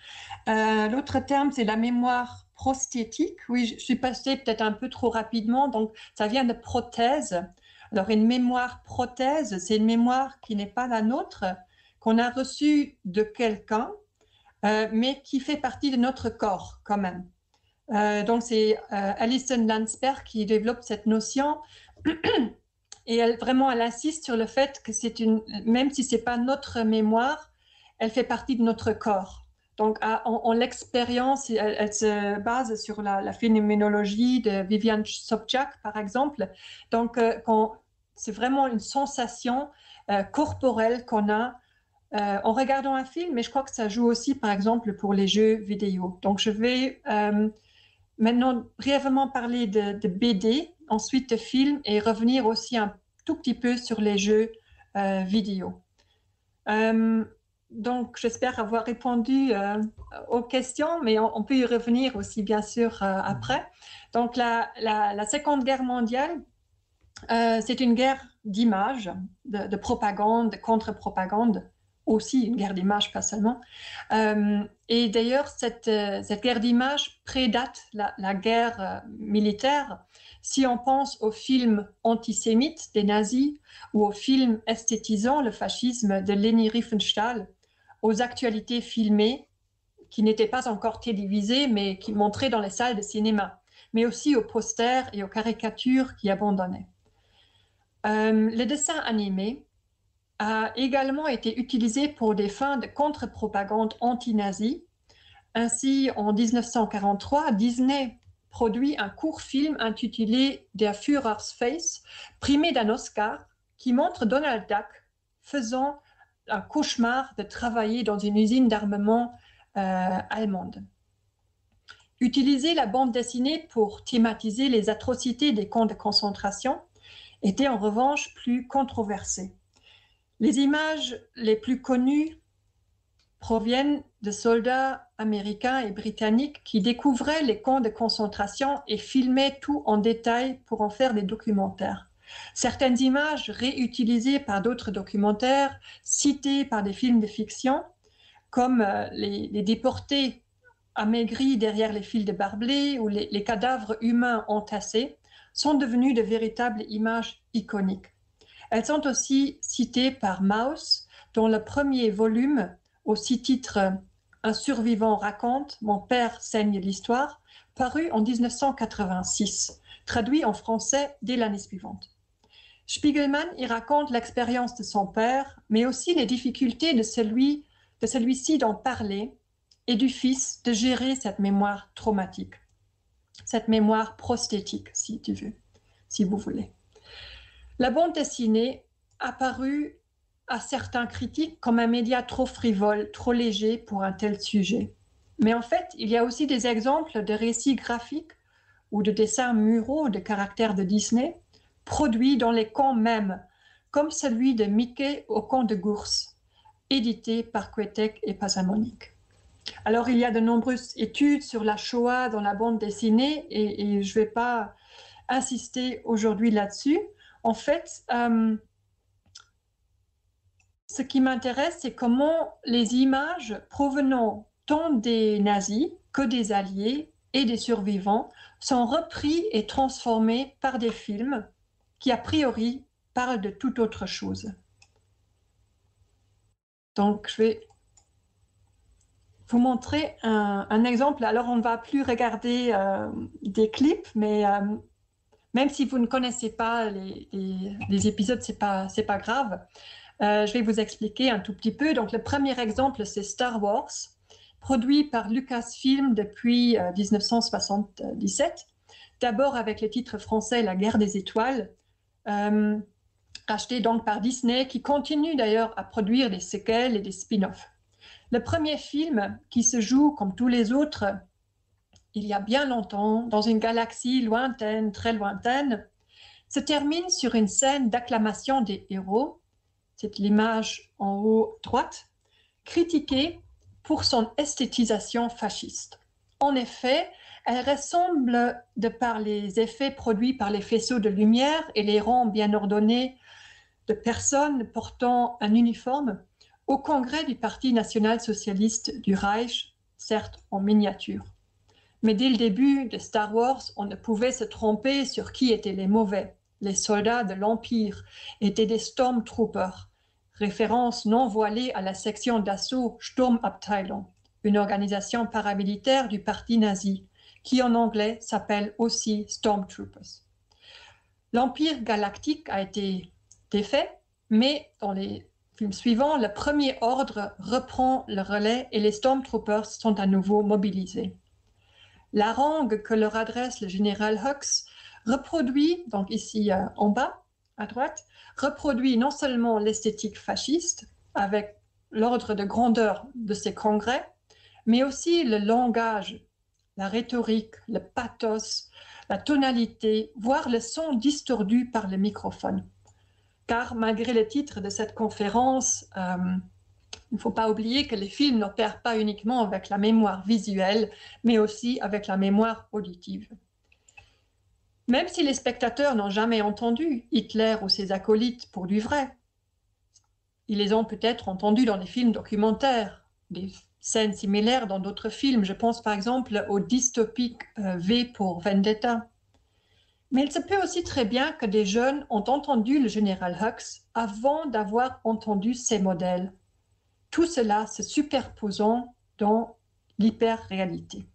Euh, L'autre terme, c'est la mémoire prosthétique. Oui, je suis passée peut-être un peu trop rapidement, donc ça vient de prothèse. Alors une mémoire prothèse, c'est une mémoire qui n'est pas la nôtre, qu'on a reçue de quelqu'un, euh, mais qui fait partie de notre corps quand même. Euh, donc c'est euh, Alison Landsberg qui développe cette notion. Et elle, vraiment, elle insiste sur le fait que c'est une, même si c'est pas notre mémoire, elle fait partie de notre corps. Donc, en, l'expérience, elle, se base sur la, phénoménologie de Viviane Sobchak, par exemple. Donc, euh, c'est vraiment une sensation euh, corporelle qu'on a euh, en regardant un film, mais je crois que ça joue aussi, par exemple, pour les jeux vidéo. Donc, je vais maintenant brièvement parler de, BD, ensuite de films et revenir aussi un tout petit peu sur les jeux euh, vidéo. Euh, donc, j'espère avoir répondu euh, aux questions, mais on, peut y revenir aussi, bien sûr, après. Donc, la, la, Seconde Guerre mondiale, c'est une guerre d'image, de, de, propagande, de contre-propagande, aussi une guerre d'image, pas seulement. et d'ailleurs, cette, cette, guerre d'image prédate la, guerre militaire si on pense aux films antisémites des nazis ou aux films esthétisant le fascisme de Leni Riefenstahl, aux actualités filmées qui n'étaient pas encore télévisées mais qui montraient dans les salles de cinéma, mais aussi aux posters et aux caricatures qui abandonnaient. Euh, le dessin animé a également été utilisé pour des fins de contre-propagande anti-nazie. Ainsi, en 1943, Disney produit un court film intitulé Der Führer's Face, primé d'un Oscar, qui montre Donald Duck faisant un cauchemar de travailler dans une usine d'armement euh, allemande. Utiliser la bande dessinée pour thématiser les atrocités des camps de concentration était en revanche plus controversé. Les images les plus connues proviennent de soldats américains et britanniques qui découvraient les camps de concentration et filmaient tout en détail pour en faire des documentaires. Certaines images réutilisées par d'autres documentaires, citées par des films de fiction, comme euh, les, déportés amaigris derrière les fils de barbelés ou les, les cadavres humains entassés, sont devenues de véritables images iconiques. Elles sont aussi citées par Maus, dont le premier volume, aux six titres Un survivant raconte Mon père saigne l'histoire, paru en 1986, traduit en français dès l'année suivante. Spiegelman y raconte l'expérience de son père, mais aussi les difficultés de celui de celui-ci d'en parler et du fils de gérer cette mémoire traumatique, cette mémoire prosthétique, si tu veux, si vous voulez. La bande dessinée apparu à certains critiques comme un média trop frivole, trop léger pour un tel sujet. Mais en fait, il y a aussi des exemples de récits graphiques ou de dessins muraux de caractère de Disney produits dans les camps mêmes, comme celui de Mickey au camp de Gours, édité par Quetek et Pasamonique. Alors, il y a de nombreuses études sur la Shoah dans la bande dessinée et, et je ne vais pas insister aujourd'hui là-dessus. En fait, euh, ce qui m'intéresse, c'est comment les images provenant tant des nazis que des alliés et des survivants sont repris et transformés par des films qui, a priori, parlent de toute autre chose. Donc, je vais vous montrer un, exemple. Alors, on ne va plus regarder euh, des clips, mais euh, même si vous ne connaissez pas les, épisodes, ce n'est pas, grave. Euh, je vais vous expliquer un tout petit peu. Donc, le premier exemple, c'est Star Wars, produit par Lucasfilm depuis euh, 1977. D'abord avec le titre français La guerre des étoiles, euh, acheté donc par Disney, qui continue d'ailleurs à produire des séquelles et des spin-offs. Le premier film qui se joue comme tous les autres il y a bien longtemps, dans une galaxie lointaine, très lointaine, se termine sur une scène d'acclamation des héros c'est l'image en haut droite, critiquée pour son esthétisation fasciste. En effet, elle ressemble, de par les effets produits par les faisceaux de lumière et les rangs bien ordonnés de personnes portant un uniforme, au congrès du Parti national-socialiste du Reich, certes en miniature. Mais dès le début de Star Wars, on ne pouvait se tromper sur qui étaient les mauvais. Les soldats de l'Empire étaient des Stormtroopers, référence non voilée à la section d'assaut Sturmabteilung, une organisation paramilitaire du parti nazi, qui en anglais s'appelle aussi Stormtroopers. L'Empire galactique a été défait, mais dans les films suivants, le premier ordre reprend le relais et les Stormtroopers sont à nouveau mobilisés. La harangue que leur adresse le général Hux reproduit, donc ici euh, en bas, à droite, reproduit non seulement l'esthétique fasciste avec l'ordre de grandeur de ses congrès, mais aussi le langage, la rhétorique, le pathos, la tonalité, voire le son distordu par le microphone. Car malgré le titre de cette conférence, euh, il ne faut pas oublier que les films n'opèrent pas uniquement avec la mémoire visuelle, mais aussi avec la mémoire auditive. Même si les spectateurs n'ont jamais entendu Hitler ou ses acolytes pour du vrai, ils les ont peut-être entendus dans les films documentaires, des scènes similaires dans d'autres films. Je pense par exemple au dystopique euh, V pour Vendetta. Mais il se peut aussi très bien que des jeunes ont entendu le général Hux avant d'avoir entendu ses modèles. Tout cela se superposant dans l'hyper-réalité.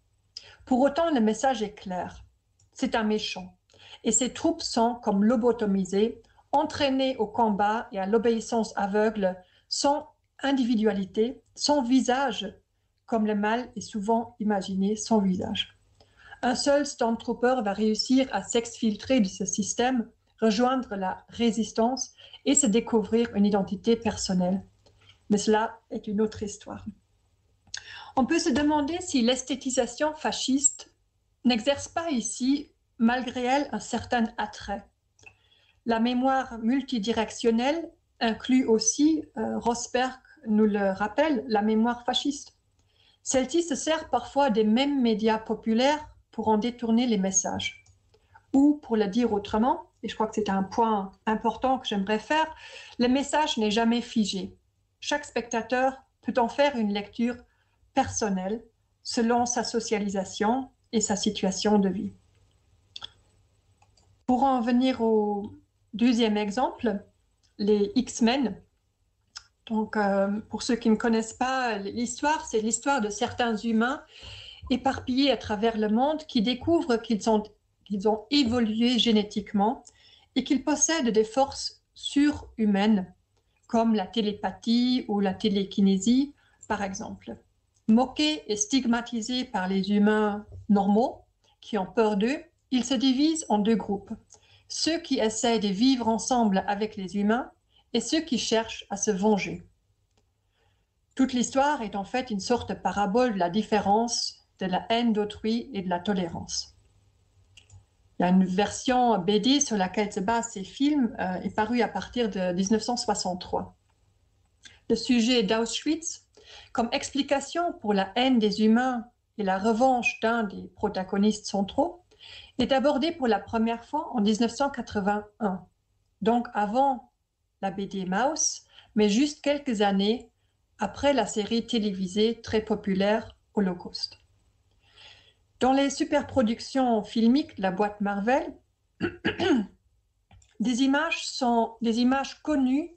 Pour autant, le message est clair. C'est un méchant et ses troupes sont comme lobotomisées, entraînées au combat et à l'obéissance aveugle, sans individualité, sans visage, comme le mal est souvent imaginé sans visage. Un seul Stormtrooper va réussir à s'exfiltrer de ce système, rejoindre la résistance et se découvrir une identité personnelle. Mais cela est une autre histoire. On peut se demander si l'esthétisation fasciste n'exerce pas ici malgré elle un certain attrait. La mémoire multidirectionnelle inclut aussi, euh, Rosberg nous le rappelle, la mémoire fasciste. Celle-ci se sert parfois des mêmes médias populaires pour en détourner les messages. Ou, pour le dire autrement, et je crois que c'est un point important que j'aimerais faire, le message n'est jamais figé. Chaque spectateur peut en faire une lecture personnelle selon sa socialisation et sa situation de vie. Pour en venir au deuxième exemple, les X-Men, Donc, euh, pour ceux qui ne connaissent pas l'histoire, c'est l'histoire de certains humains éparpillés à travers le monde qui découvrent qu'ils ont, qu'ils ont évolué génétiquement et qu'ils possèdent des forces surhumaines, comme la télépathie ou la télékinésie, par exemple. Moqués et stigmatisés par les humains normaux qui ont peur d'eux, ils se divisent en deux groupes. Ceux qui essaient de vivre ensemble avec les humains et ceux qui cherchent à se venger. Toute l'histoire est en fait une sorte de parabole de la différence, de la haine d'autrui et de la tolérance. Il y a une version BD sur laquelle se basent ces films, euh, est parue à partir de 1963. Le sujet d'Auschwitz, comme explication pour la haine des humains et la revanche d'un des protagonistes centraux, est abordé pour la première fois en 1981, donc avant la BD Mouse, mais juste quelques années après la série télévisée très populaire Holocauste. Dans les superproductions filmiques de la boîte Marvel, des images, sont, des images connues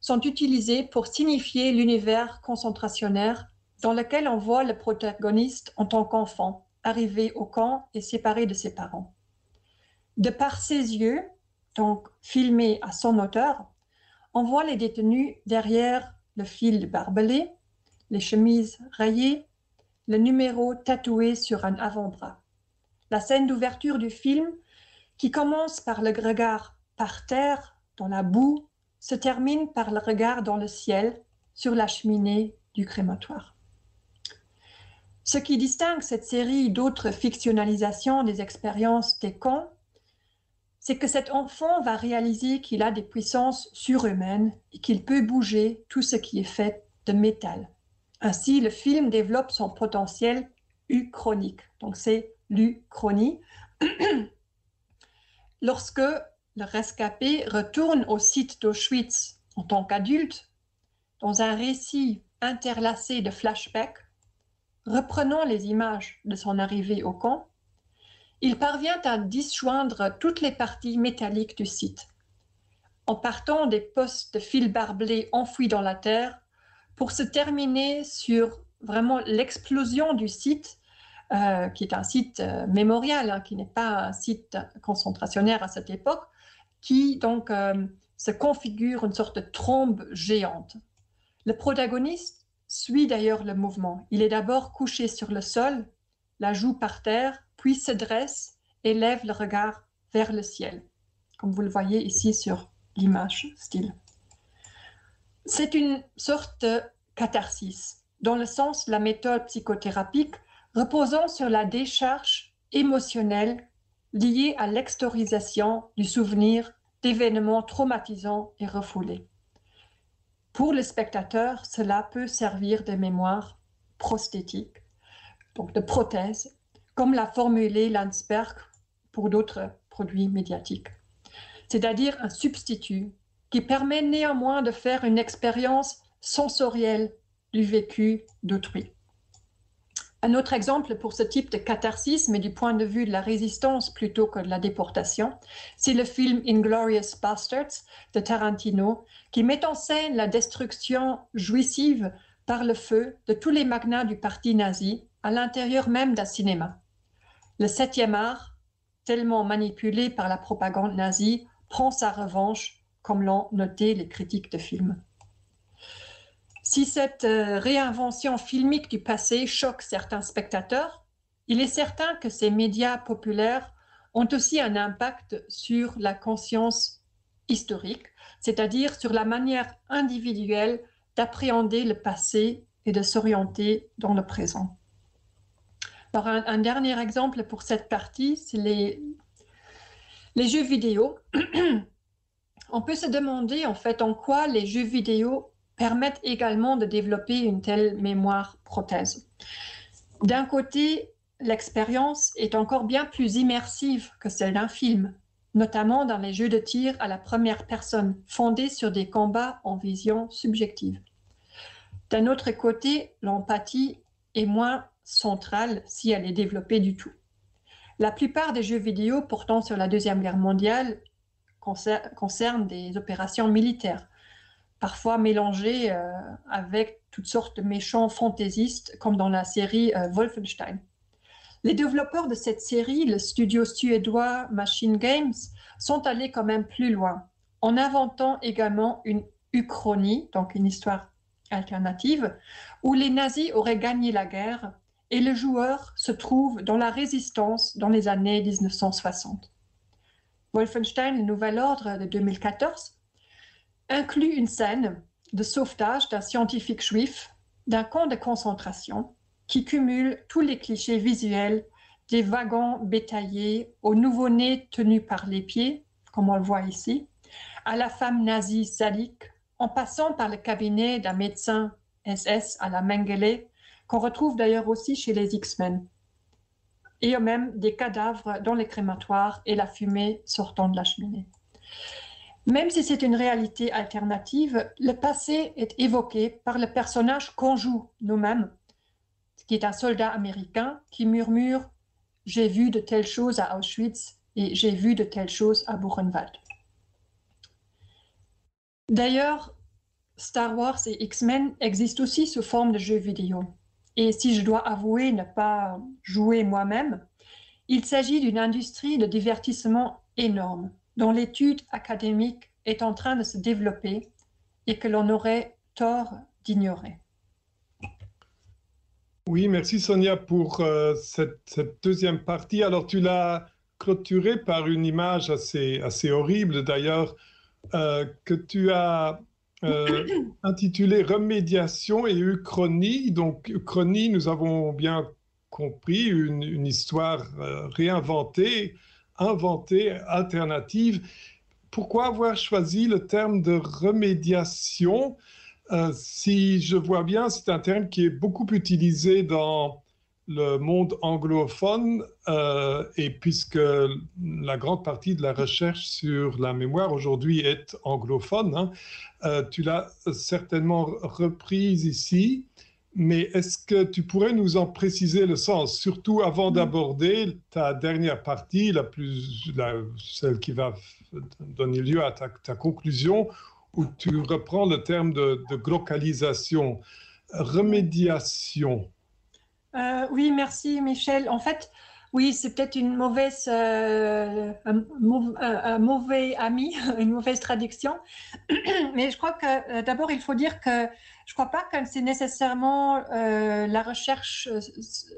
sont utilisées pour signifier l'univers concentrationnaire dans lequel on voit le protagoniste en tant qu'enfant, arrivé au camp et séparé de ses parents. De par ses yeux, donc filmés à son hauteur, on voit les détenus derrière le fil barbelé, les chemises rayées, le numéro tatoué sur un avant-bras. La scène d'ouverture du film, qui commence par le regard par terre, dans la boue, se termine par le regard dans le ciel, sur la cheminée du crématoire. Ce qui distingue cette série d'autres fictionnalisations des expériences des camps, c'est que cet enfant va réaliser qu'il a des puissances surhumaines et qu'il peut bouger tout ce qui est fait de métal. Ainsi, le film développe son potentiel uchronique. Donc, c'est l'uchronie. Lorsque le rescapé retourne au site d'Auschwitz en tant qu'adulte, dans un récit interlacé de flashbacks, reprenant les images de son arrivée au camp, il parvient à disjoindre toutes les parties métalliques du site. En partant des postes de fil barbelés enfouis dans la terre, pour se terminer sur vraiment l'explosion du site, euh, qui est un site euh, mémorial, hein, qui n'est pas un site concentrationnaire à cette époque, qui donc euh, se configure une sorte de trombe géante. Le protagoniste suit d'ailleurs le mouvement. Il est d'abord couché sur le sol, la joue par terre, puis se dresse et lève le regard vers le ciel, comme vous le voyez ici sur l'image style. C'est une sorte de catharsis, dans le sens de la méthode psychothérapique reposant sur la décharge émotionnelle liée à l'extorisation du souvenir d'événements traumatisants et refoulés. Pour le spectateur, cela peut servir de mémoire prosthétique, donc de prothèse, comme l'a formulé Landsberg pour d'autres produits médiatiques, c'est-à-dire un substitut qui permet néanmoins de faire une expérience sensorielle du vécu d'autrui. Un autre exemple pour ce type de catharsis, mais du point de vue de la résistance plutôt que de la déportation, c'est le film Inglorious Bastards de Tarantino, qui met en scène la destruction jouissive par le feu de tous les magnats du parti nazi à l'intérieur même d'un cinéma. Le septième art, tellement manipulé par la propagande nazie, prend sa revanche comme l'ont noté les critiques de films. Si cette euh, réinvention filmique du passé choque certains spectateurs, il est certain que ces médias populaires ont aussi un impact sur la conscience historique, c'est-à-dire sur la manière individuelle d'appréhender le passé et de s'orienter dans le présent. Alors un, dernier exemple pour cette partie, c'est les jeux vidéo. On peut se demander en fait en quoi les jeux vidéo permettent également de développer une telle mémoire prothèse. D'un côté, l'expérience est encore bien plus immersive que celle d'un film, notamment dans les jeux de tir à la première personne, fondés sur des combats en vision subjective. D'un autre côté, l'empathie est moins centrale si elle est développée du tout. La plupart des jeux vidéo portant sur la Deuxième Guerre mondiale concernent des opérations militaires. parfois mélangé euh, avec toutes sortes de méchants fantaisistes, comme dans la série euh, Wolfenstein. Les développeurs de cette série, le studio suédois Machine Games, sont allés quand même plus loin, en inventant également une uchronie, donc une histoire alternative, où les nazis auraient gagné la guerre et le joueur se trouve dans la résistance dans les années 1960. Wolfenstein, le nouvel ordre de 2014, inclut une scène de sauvetage d'un scientifique juif d'un camp de concentration qui cumule tous les clichés visuels des wagons bétaillés aux nouveau-nés tenus par les pieds, comme on le voit ici, à la femme nazie sadique, en passant par le cabinet d'un médecin SS à la Mengele, qu'on retrouve d'ailleurs aussi chez les X-Men, et même des cadavres dans les crématoires et la fumée sortant de la cheminée. Même si c'est une réalité alternative, le passé est évoqué par le personnage qu'on joue nous-mêmes, qui est un soldat américain qui murmure J'ai vu de telles choses à Auschwitz et j'ai vu de telles choses à Buchenwald. D'ailleurs, Star Wars et X-Men existent aussi sous forme de jeux vidéo. Et si je dois avouer ne pas jouer moi-même, il s'agit d'une industrie de divertissement énorme dont l'étude académique est en train de se développer et que l'on aurait tort d'ignorer. Oui, merci Sonia pour euh, cette, deuxième partie. Alors tu l'as clôturée par une image assez, assez horrible d'ailleurs euh, que tu as euh, intitulée Remédiation et Uchronie. Donc Uchronie, nous avons bien compris, une, une histoire euh, réinventée inventée, alternative. Pourquoi avoir choisi le terme de remédiation? Euh, Si je vois bien, c'est un terme qui est beaucoup utilisé dans le monde anglophone euh, et puisque la grande partie de la recherche sur la mémoire aujourd'hui est anglophone, hein, euh, tu l'as certainement reprise ici mais est-ce que tu pourrais nous en préciser le sens, surtout avant mm. d'aborder ta dernière partie, la plus, la, celle qui va donner lieu à ta, ta, conclusion, où tu reprends le terme de, de glocalisation, remédiation? Euh, oui, merci Michel. En fait, oui, c'est peut-être une mauvaise, euh, un, un, mauvais ami, une mauvaise traduction. Mais je crois que euh, d'abord, il faut dire que je ne crois pas que c'est nécessairement euh, la recherche euh,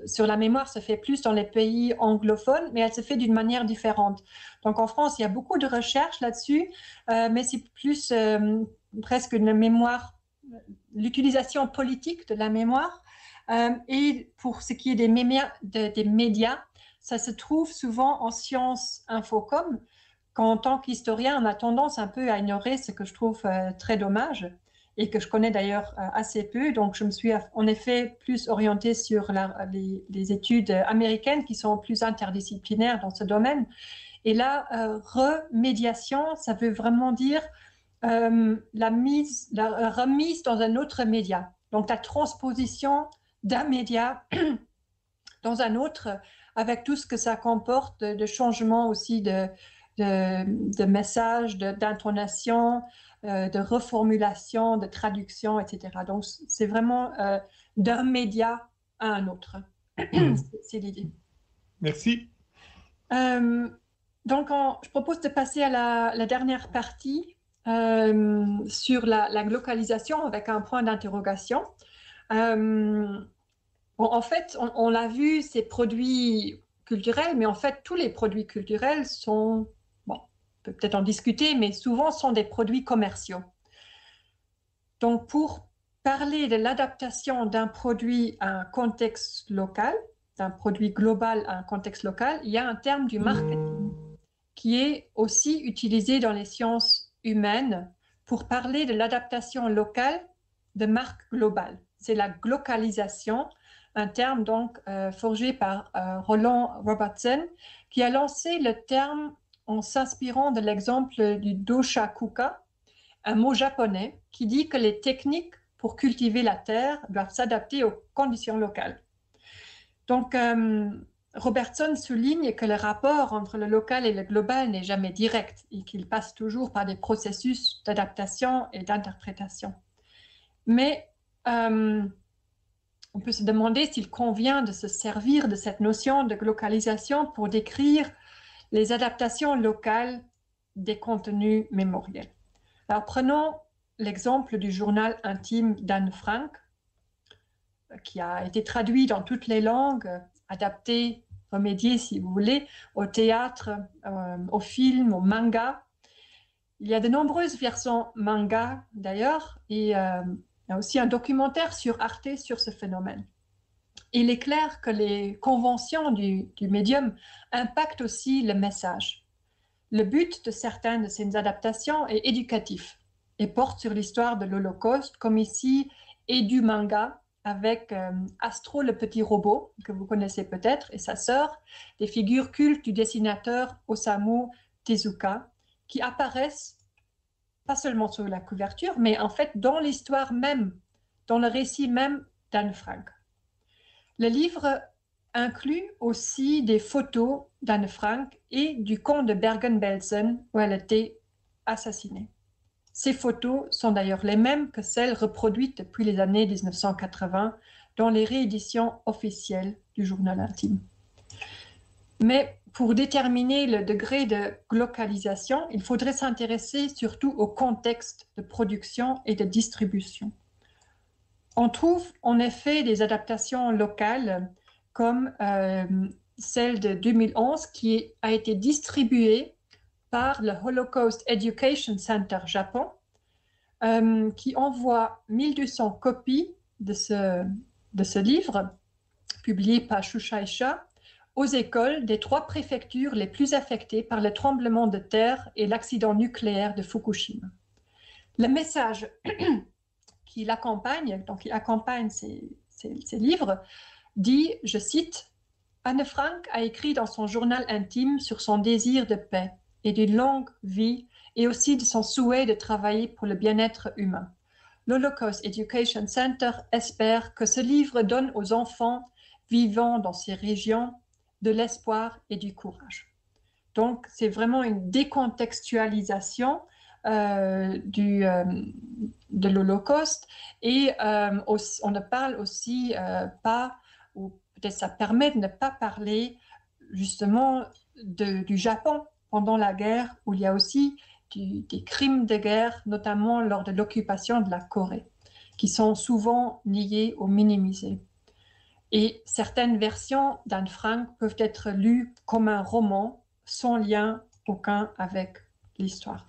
sur la mémoire se fait plus dans les pays anglophones, mais elle se fait d'une manière différente. Donc en France, il y a beaucoup de recherches là-dessus, euh, mais c'est plus euh, presque une mémoire, l'utilisation politique de la mémoire. Euh, et pour ce qui est des, médias, ça se trouve souvent en sciences infocom, qu'en tant qu'historien, on a tendance un peu à ignorer ce que je trouve euh, très dommage et que je connais d'ailleurs euh, assez peu. Donc, je me suis en effet plus orientée sur les, études américaines qui sont plus interdisciplinaires dans ce domaine. Et là, remédiation, ça veut vraiment dire la, mise, la remise dans un autre média. Donc, la transposition d'un média dans un autre avec tout ce que ça comporte de, de changement aussi de, de, de messages, d'intonation, euh, de reformulation, de traduction, etc. Donc, c'est vraiment euh, d'un média à un autre. c'est l'idée. Merci. Euh, donc, on, je propose de passer à la, la dernière partie sur la, la, localisation avec un point d'interrogation. En fait, on, l'a vu, ces produits culturels, mais en fait, tous les produits culturels sont, bon, on peut peut-être en discuter, mais souvent sont des produits commerciaux. Donc, pour parler de l'adaptation d'un produit à un contexte local, d'un produit global à un contexte local, il y a un terme du marketing qui est aussi utilisé dans les sciences humaines pour parler de l'adaptation locale de marques globales. C'est la glocalisation un terme donc euh, forgé par euh, Roland Robertson, qui a lancé le terme en s'inspirant de l'exemple du doshakuka, un mot japonais qui dit que les techniques pour cultiver la terre doivent s'adapter aux conditions locales. Donc, euh, Robertson souligne que le rapport entre le local et le global n'est jamais direct et qu'il passe toujours par des processus d'adaptation et d'interprétation. Mais on peut se demander s'il convient de se servir de cette notion de localisation pour décrire les adaptations locales des contenus mémoriels. Alors prenons l'exemple du journal intime d'Anne Frank, qui a été traduit dans toutes les langues, adapté, remédié si vous voulez, au théâtre, euh, au film, au manga. Il y a de nombreuses versions manga d'ailleurs, et euh, il y a aussi un documentaire sur Arte sur ce phénomène. Il est clair que les conventions du, médium impactent aussi le message. Le but de certaines de ces adaptations est éducatif et porte sur l'histoire de l'Holocauste, comme ici, et du manga, avec euh, Astro le petit robot, que vous connaissez peut-être, et sa sœur, des figures cultes du dessinateur Osamu Tezuka, qui apparaissent pas seulement sur la couverture, mais en fait dans l'histoire même, dans le récit même d'Anne Frank. Le livre inclut aussi des photos d'Anne Frank et du camp de Bergen-Belsen où elle a été assassinée. Ces photos sont d'ailleurs les mêmes que celles reproduites depuis les années 1980 dans les rééditions officielles du journal intime. Mais pour déterminer le degré de localisation, il faudrait s'intéresser surtout au contexte de production et de distribution. On trouve en effet des adaptations locales comme euh, celle de 2011 qui a été distribuée par le Holocaust Education Center Japon, euh, qui envoie 1200 copies de ce, de ce livre, publié par Shushaisha, aux écoles des trois préfectures les plus affectées par le tremblement de terre et l'accident nucléaire de Fukushima. Le message qui l'accompagne, donc qui accompagne ces, livres, dit, je cite, Anne Frank a écrit dans son journal intime sur son désir de paix et d'une longue vie et aussi de son souhait de travailler pour le bien-être humain. L'Holocaust Education Center espère que ce livre donne aux enfants vivant dans ces régions de l'espoir et du courage. Donc, c'est vraiment une décontextualisation euh, du, euh, de l'Holocauste et euh, on ne parle aussi pas ou peut-être ça permet de ne pas parler justement du Japon pendant la guerre, où il y a aussi des crimes de guerre, notamment lors de l'occupation de la Corée, qui sont souvent liés ou minimisés. Et certaines versions d'Anne Frank peuvent être lues comme un roman sans lien aucun avec l'histoire.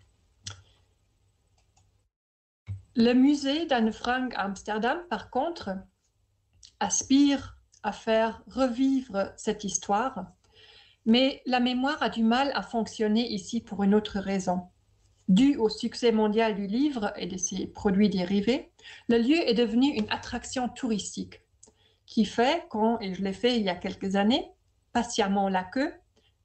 Le musée d'Anne Frank à Amsterdam, par contre, aspire à faire revivre cette histoire, mais la mémoire a du mal à fonctionner ici pour une autre raison. Dû au succès mondial du livre et de ses produits dérivés, le lieu est devenu une attraction touristique qui fait qu'on, et je l'ai fait il y a quelques années, patiemment la queue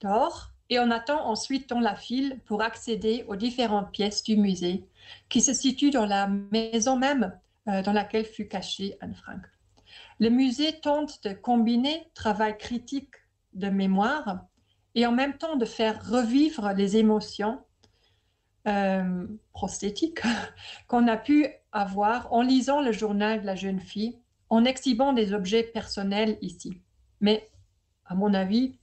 dehors et on attend ensuite dans la file pour accéder aux différentes pièces du musée qui se situent dans la maison même euh, dans laquelle fut cachée Anne Frank. Le musée tente de combiner travail critique de mémoire et en même temps de faire revivre les émotions euh, prosthétiques qu'on a pu avoir en lisant le journal de la jeune fille, en exhibant des objets personnels ici. Mais à mon avis,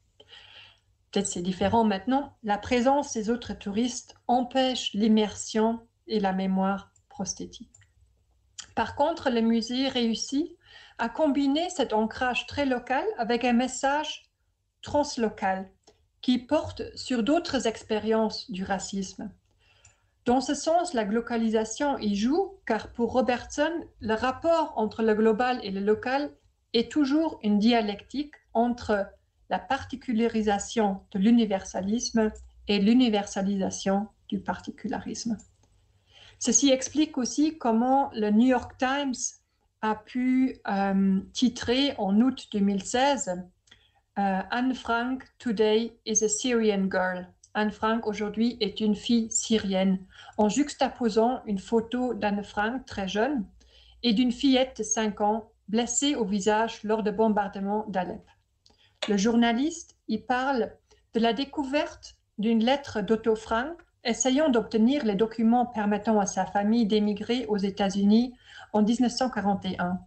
peut-être c'est différent maintenant, la présence des autres touristes empêche l'immersion et la mémoire prosthétique. Par contre, le musée réussit à combiner cet ancrage très local avec un message translocal qui porte sur d'autres expériences du racisme. Dans ce sens, la globalisation y joue, car pour Robertson, le rapport entre le global et le local est toujours une dialectique entre la particularisation de l'universalisme et l'universalisation du particularisme. Ceci explique aussi comment le New York Times a pu euh, titrer en août 2016 euh, Anne Frank Today is a Syrian girl. Anne Frank aujourd'hui est une fille syrienne, en juxtaposant une photo d'Anne Frank très jeune et d'une fillette de 5 ans blessée au visage lors de bombardements d'Alep. le journaliste, y parle de la découverte d'une lettre d'Otto Frank essayant d'obtenir les documents permettant à sa famille d'émigrer aux États-Unis en 1941.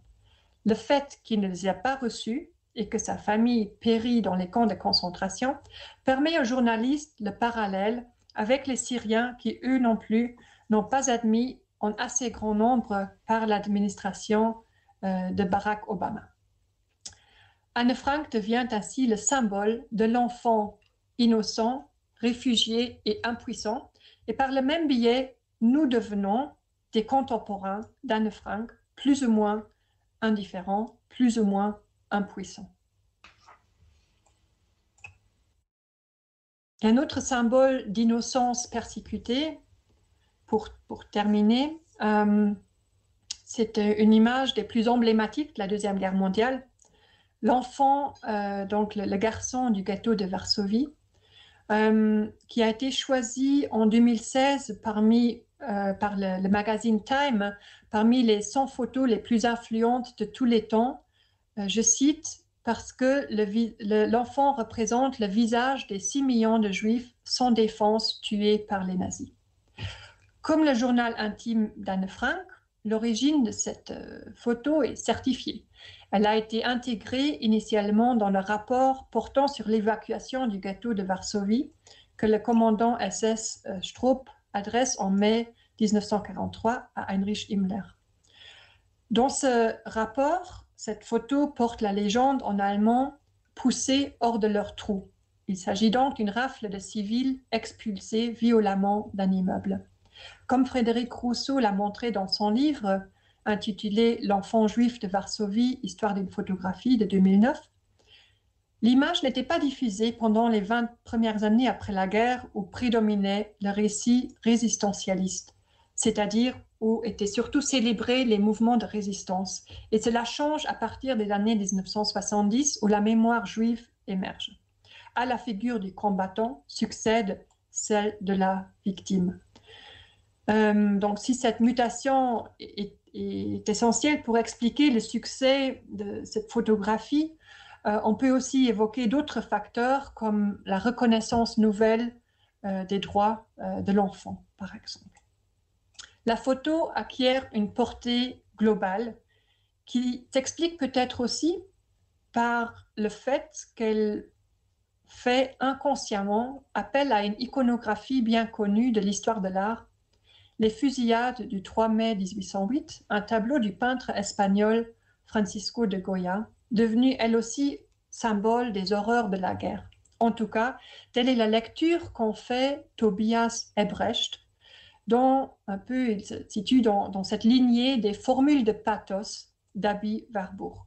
Le fait qu'il ne les a pas reçus et que sa famille périt dans les camps de concentration permet au journaliste le parallèle avec les Syriens qui, eux non plus, n'ont pas admis en assez grand nombre par l'administration euh, de Barack Obama. Anne Frank devient ainsi le symbole de l'enfant innocent, réfugié et impuissant, et par le même biais, nous devenons des contemporains d'Anne Frank, plus ou moins indifférents, plus ou moins Un autre symbole d'innocence persécutée, pour, pour terminer, euh, c'est une image des plus emblématiques de la Deuxième Guerre mondiale. L'enfant, euh, donc le, garçon du ghetto de Varsovie, euh, qui a été choisi en 2016 parmi, par le, le, magazine Time parmi les 100 photos les plus influentes de tous les temps. Euh, je cite, parce que l'enfant le, représente le visage des 6 millions de juifs sans défense tués par les nazis. Comme le journal intime d'Anne Frank, l'origine de cette euh, photo est certifiée. Elle a été intégrée initialement dans le rapport portant sur l'évacuation du ghetto de Varsovie que le commandant SS euh, Stroop adresse en mai 1943 à Heinrich Himmler. Dans ce rapport, cette photo porte la légende en allemand poussés hors de leur trou. Il s'agit donc d'une rafle de civils expulsés violemment d'un immeuble. Comme Frédéric Rousseau l'a montré dans son livre intitulé L'enfant juif de Varsovie, histoire d'une photographie de 2009, l'image n'était pas diffusée pendant les 20 premières années après la guerre où prédominait le récit résistentialiste, c'est-à-dire où étaient surtout célébrés les mouvements de résistance. Et cela change à partir des années 1970 où la mémoire juive émerge. À la figure du combattant succède celle de la victime. Euh, donc si cette mutation est, essentielle pour expliquer le succès de cette photographie, euh, on peut aussi évoquer d'autres facteurs comme la reconnaissance nouvelle euh, des droits de l'enfant, par exemple. La photo acquiert une portée globale qui s'explique peut-être aussi par le fait qu'elle fait inconsciemment appel à une iconographie bien connue de l'histoire de l'art les fusillades du 3 mai 1808, un tableau du peintre espagnol Francisco de Goya, devenu elle aussi symbole des horreurs de la guerre. En tout cas, telle est la lecture qu'en fait Tobias Ebrecht, dont un peu il se situe dans, dans cette lignée des formules de pathos d'Abi Warburg.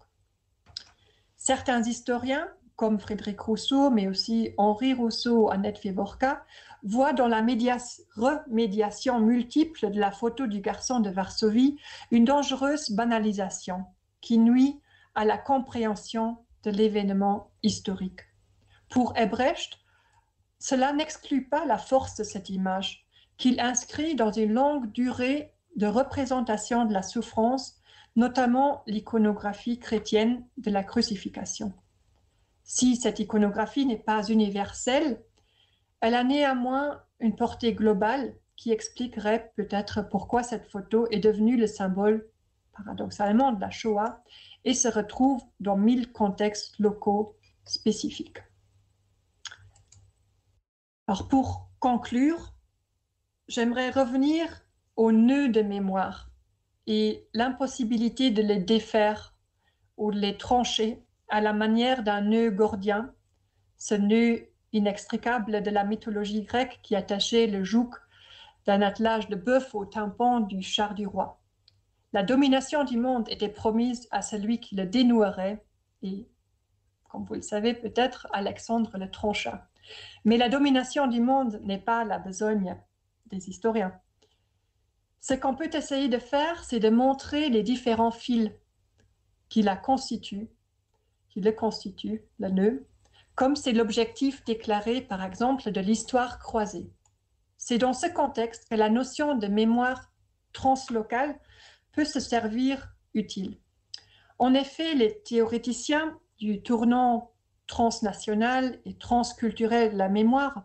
Certains historiens, comme Frédéric Rousseau, mais aussi Henri Rousseau, Annette Fevorka, voit dans la remédiation multiple de la photo du garçon de Varsovie une dangereuse banalisation qui nuit à la compréhension de l'événement historique. Pour Ebrecht, cela n'exclut pas la force de cette image, qu'il inscrit dans une longue durée de représentation de la souffrance, notamment l'iconographie chrétienne de la crucifixion. Si cette iconographie n'est pas universelle, elle a néanmoins une portée globale qui expliquerait peut-être pourquoi cette photo est devenue le symbole, paradoxalement, de la Shoah et se retrouve dans mille contextes locaux spécifiques. Alors pour conclure, j'aimerais revenir aux nœuds de mémoire et l'impossibilité de les défaire ou de les trancher à la manière d'un nœud gordien, ce nœud inextricable de la mythologie grecque qui attachait le joug d'un attelage de bœuf au tympan du char du roi. La domination du monde était promise à celui qui le dénouerait, et, comme vous le savez peut-être, Alexandre le trancha. Mais la domination du monde n'est pas la besogne des historiens. Ce qu'on peut essayer de faire, c'est de montrer les différents fils qui la constituent, qui le constituent, le nœud, comme c'est l'objectif déclaré par exemple de l'histoire croisée. C'est dans ce contexte que la notion de mémoire translocale peut se servir utile. En effet, les théoréticiens du tournant transnationale et transculturelle de la mémoire,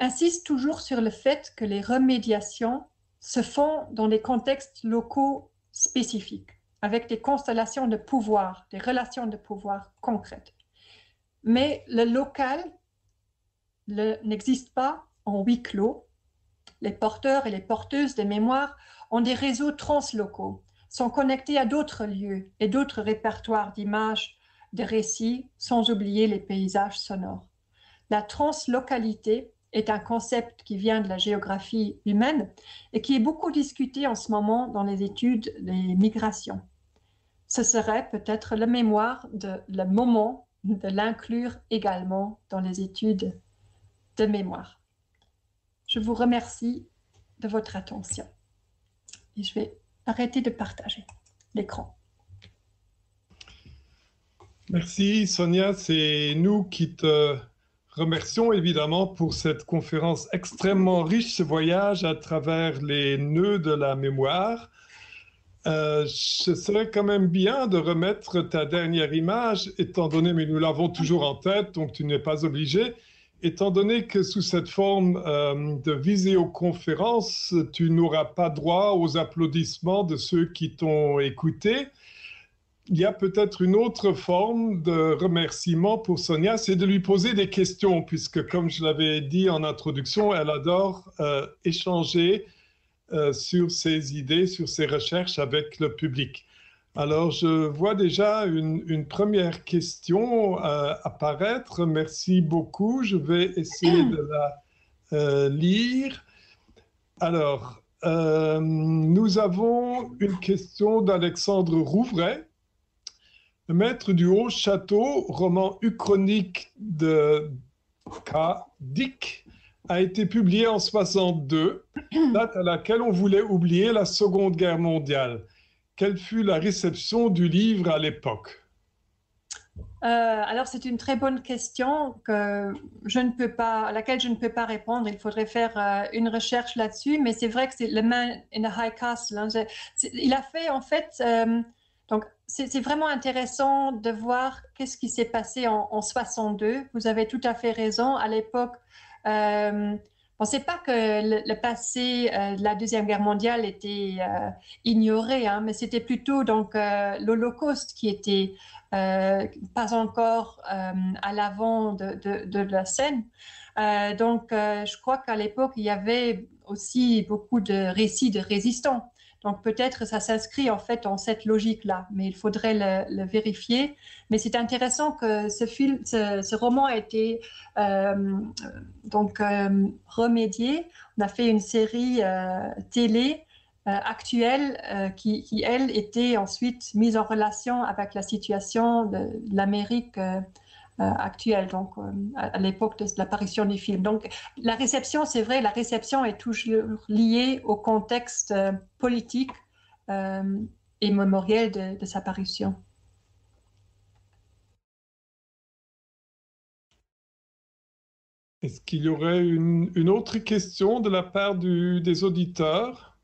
insiste toujours sur le fait que les remédiations se font dans des contextes locaux spécifiques, avec des constellations de pouvoir, des relations de pouvoir concrètes. Mais le local n'existe pas en huis clos. Les porteurs et les porteuses de mémoire ont des réseaux translocaux, sont connectés à d'autres lieux et d'autres répertoires d'images, de récits, sans oublier les paysages sonores. La translocalité est un concept qui vient de la géographie humaine et qui est beaucoup discuté en ce moment dans les études des migrations. Ce serait peut-être la mémoire de le moment de l'inclure également dans les études de mémoire. Je vous remercie de votre attention et je vais arrêter de partager l'écran. Merci Sonia, c'est nous qui te remercions évidemment pour cette conférence extrêmement riche, ce voyage à travers les nœuds de la mémoire. Euh, ce serait quand même bien de remettre ta dernière image, étant donné, mais nous l'avons toujours en tête, donc tu n'es pas obligé, étant donné que sous cette forme euh, de visioconférence, tu n'auras pas droit aux applaudissements de ceux qui t'ont écouté. Il y a peut-être une autre forme de remerciement pour Sonia, c'est de lui poser des questions, puisque comme je l'avais dit en introduction, elle adore euh, échanger euh, sur ses idées, sur ses recherches avec le public. Alors, je vois déjà une, première question euh, apparaître. Merci beaucoup. Je vais essayer de la lire. Alors, nous avons une question d'Alexandre Rouvray. Le maître du Haut Château, roman uchronique de K. Dick, a été publié en 62, date à laquelle on voulait oublier la Seconde Guerre mondiale. Quelle fut la réception du livre à l'époque? Euh, alors c'est une très bonne question que je ne peux pas, à laquelle je ne peux pas répondre. Il faudrait faire euh, une recherche là-dessus, mais c'est vrai que c'est le Man in the High Castle. Hein. il a fait en fait, euh, donc c'est vraiment intéressant de voir qu'est-ce qui s'est passé en, en, 62. Vous avez tout à fait raison. À l'époque, euh, on ne sait pas que le, passé euh, de la Deuxième Guerre mondiale était euh, ignoré, hein, mais c'était plutôt donc l'Holocauste qui était pas encore à l'avant de, de, la scène. donc, je crois qu'à l'époque, il y avait aussi beaucoup de récits de résistants. Donc peut-être ça s'inscrit en fait en cette logique-là, mais il faudrait le, vérifier. Mais c'est intéressant que ce, film, ce, roman a été euh, donc euh, remédié. On a fait une série euh, télé actuelle qui, elle, était ensuite mise en relation avec la situation de l'Amérique actuelle, donc euh, à, l'époque de l'apparition du film. Donc la réception, c'est vrai, la réception est toujours liée au contexte euh, politique et mémoriel de, sa parution. Est-ce qu'il y aurait une, autre question de la part des auditeurs?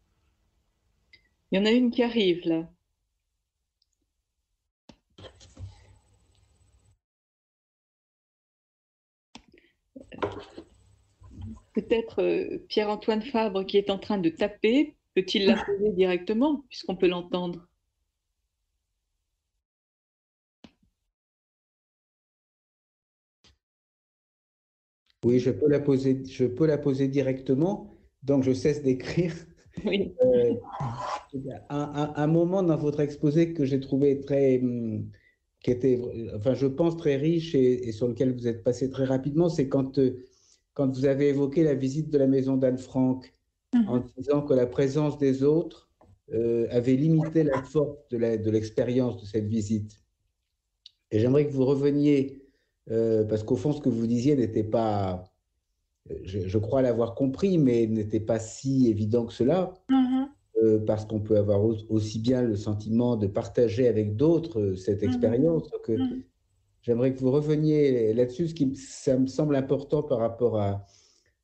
Il y en a une qui arrive là. Peut-être euh, Pierre-Antoine Fabre qui est en train de taper, peut-il la poser directement puisqu'on peut l'entendre? Oui, je peux la poser, je peux la poser directement, donc je cesse d'écrire. Oui. Euh, un, moment dans votre exposé que j'ai trouvé très, hum, qui était, enfin, je pense très riche et, sur lequel vous êtes passé très rapidement, c'est quand, euh, quand vous avez évoqué la visite de la maison d'Anne Frank, mhm. en disant que la présence des autres euh, avait limité la force de l'expérience de, cette visite. Et j'aimerais que vous reveniez, euh, parce qu'au fond, ce que vous disiez n'était pas, je, je crois l'avoir compris, mais n'était pas si évident que cela. Mhm. Euh, parce qu'on peut avoir aussi bien le sentiment de partager avec d'autres euh, cette mmh expérience. Euh, mmh j'aimerais que vous reveniez là-dessus, ce qui ça me semble important par rapport à,